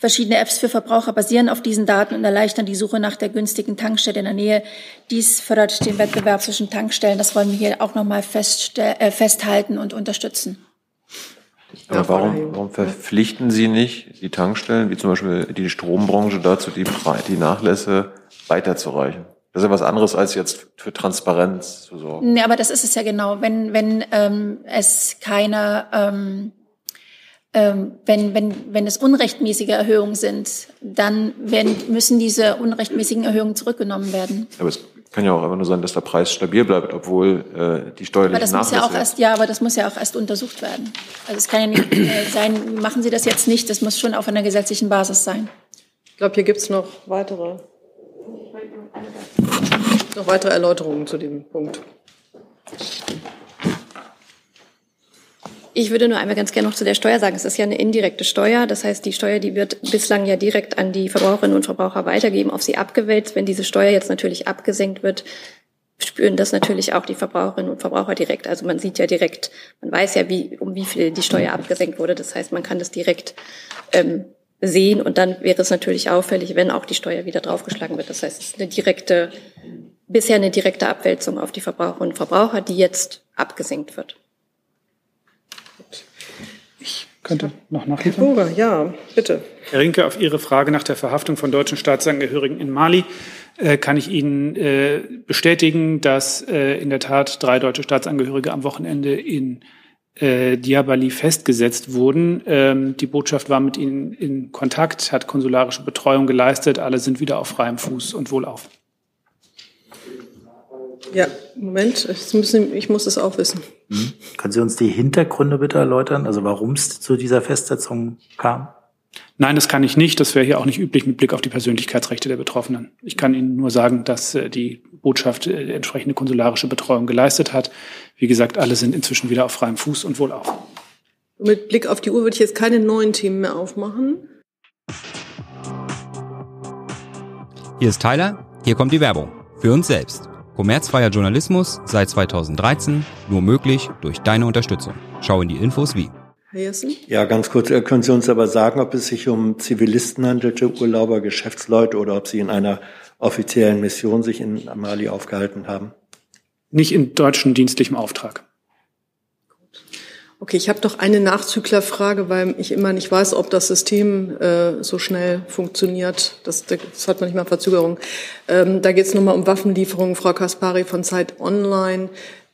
Speaker 19: Verschiedene Apps für Verbraucher basieren auf diesen Daten und erleichtern die Suche nach der günstigen Tankstelle in der Nähe. Dies fördert den Wettbewerb zwischen Tankstellen. Das wollen wir hier auch nochmal äh, festhalten und unterstützen.
Speaker 9: Aber warum, warum verpflichten Sie nicht die Tankstellen, wie zum Beispiel die Strombranche, dazu, die, die Nachlässe weiterzureichen? Das ist ja was anderes, als jetzt für Transparenz zu sorgen.
Speaker 19: Nee, aber das ist es ja genau. Wenn, wenn ähm, es keine ähm, ähm, wenn, wenn, wenn es unrechtmäßige Erhöhungen sind, dann werden, müssen diese unrechtmäßigen Erhöhungen zurückgenommen werden.
Speaker 9: Aber es Kann ja auch einfach nur sein, dass der Preis stabil bleibt, obwohl äh, die steuerlichen
Speaker 19: aber das muss ja auch erst, ja, aber das muss ja auch erst untersucht werden. Also es kann ja nicht äh, sein, machen Sie das jetzt nicht, das muss schon auf einer gesetzlichen Basis sein.
Speaker 1: Ich glaube, hier gibt es noch weitere, noch weitere Erläuterungen zu dem Punkt.
Speaker 20: Ich würde nur einmal ganz gerne noch zu der Steuer sagen. Es ist ja eine indirekte Steuer. Das heißt, die Steuer, die wird bislang ja direkt an die Verbraucherinnen und Verbraucher weitergeben, auf sie abgewälzt. Wenn diese Steuer jetzt natürlich abgesenkt wird, spüren das natürlich auch die Verbraucherinnen und Verbraucher direkt. Also man sieht ja direkt, man weiß ja, wie, um wie viel die Steuer abgesenkt wurde. Das heißt, man kann das direkt ähm, sehen und dann wäre es natürlich auffällig, wenn auch die Steuer wieder draufgeschlagen wird. Das heißt, es ist eine direkte, bisher eine direkte Abwälzung auf die Verbraucherinnen und Verbraucher, die jetzt abgesenkt wird.
Speaker 10: Könnte noch
Speaker 1: nachliefern. Herr Burger, ja, bitte.
Speaker 10: Herr Rinke, auf Ihre Frage nach der Verhaftung von deutschen Staatsangehörigen in Mali äh, kann ich Ihnen äh, bestätigen, dass äh, in der Tat drei deutsche Staatsangehörige am Wochenende in äh, Diabali festgesetzt wurden. Ähm, die Botschaft war mit ihnen in Kontakt, hat konsularische Betreuung geleistet. Alle sind wieder auf freiem Fuß und wohlauf.
Speaker 1: Ja, Moment, ich muss, ich muss es auch wissen.
Speaker 8: Mhm. Können Sie uns die Hintergründe bitte erläutern, also warum es zu dieser Festsetzung kam?
Speaker 10: Nein, das kann ich nicht. Das wäre hier auch nicht üblich mit Blick auf die Persönlichkeitsrechte der Betroffenen. Ich kann Ihnen nur sagen, dass äh, die Botschaft äh, entsprechende konsularische Betreuung geleistet hat. Wie gesagt, alle sind inzwischen wieder auf freiem Fuß und wohlauf.
Speaker 1: Mit Blick auf die Uhr würde ich jetzt keine neuen Themen mehr aufmachen.
Speaker 23: Hier ist Tyler, hier kommt die Werbung. Für uns selbst. Kommerzfreier Journalismus seit 2013 nur möglich durch deine Unterstützung. Schau in die Infos wie.
Speaker 6: Herr Jessen? Ja, ganz kurz. Äh, können Sie uns aber sagen, ob es sich um Zivilisten handelte, Urlauber, Geschäftsleute oder ob Sie in einer offiziellen Mission sich in Mali aufgehalten haben?
Speaker 10: Nicht in deutschen dienstlichem Auftrag.
Speaker 1: Okay, ich habe doch eine Nachzüglerfrage, weil ich immer nicht weiß, ob das System äh, so schnell funktioniert. Das, das hat manchmal Verzögerung. Ähm, da geht es nochmal um Waffenlieferungen. Frau Kaspari von Zeit Online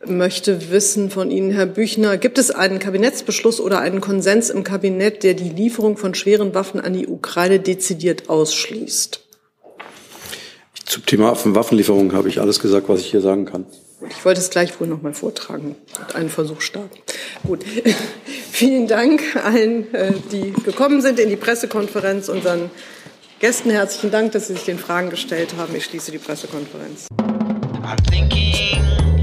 Speaker 1: möchte wissen von Ihnen, Herr Büchner, gibt es einen Kabinettsbeschluss oder einen Konsens im Kabinett, der die Lieferung von schweren Waffen an die Ukraine dezidiert ausschließt?
Speaker 2: Zum Thema Waffenlieferungen habe ich alles gesagt, was ich hier sagen kann.
Speaker 1: Ich wollte es gleich wohl noch mal vortragen und einen Versuch starten. Gut, vielen Dank allen, äh, die gekommen sind in die Pressekonferenz, unseren Gästen herzlichen Dank, dass Sie sich den Fragen gestellt haben. Ich schließe die Pressekonferenz. I'm thinking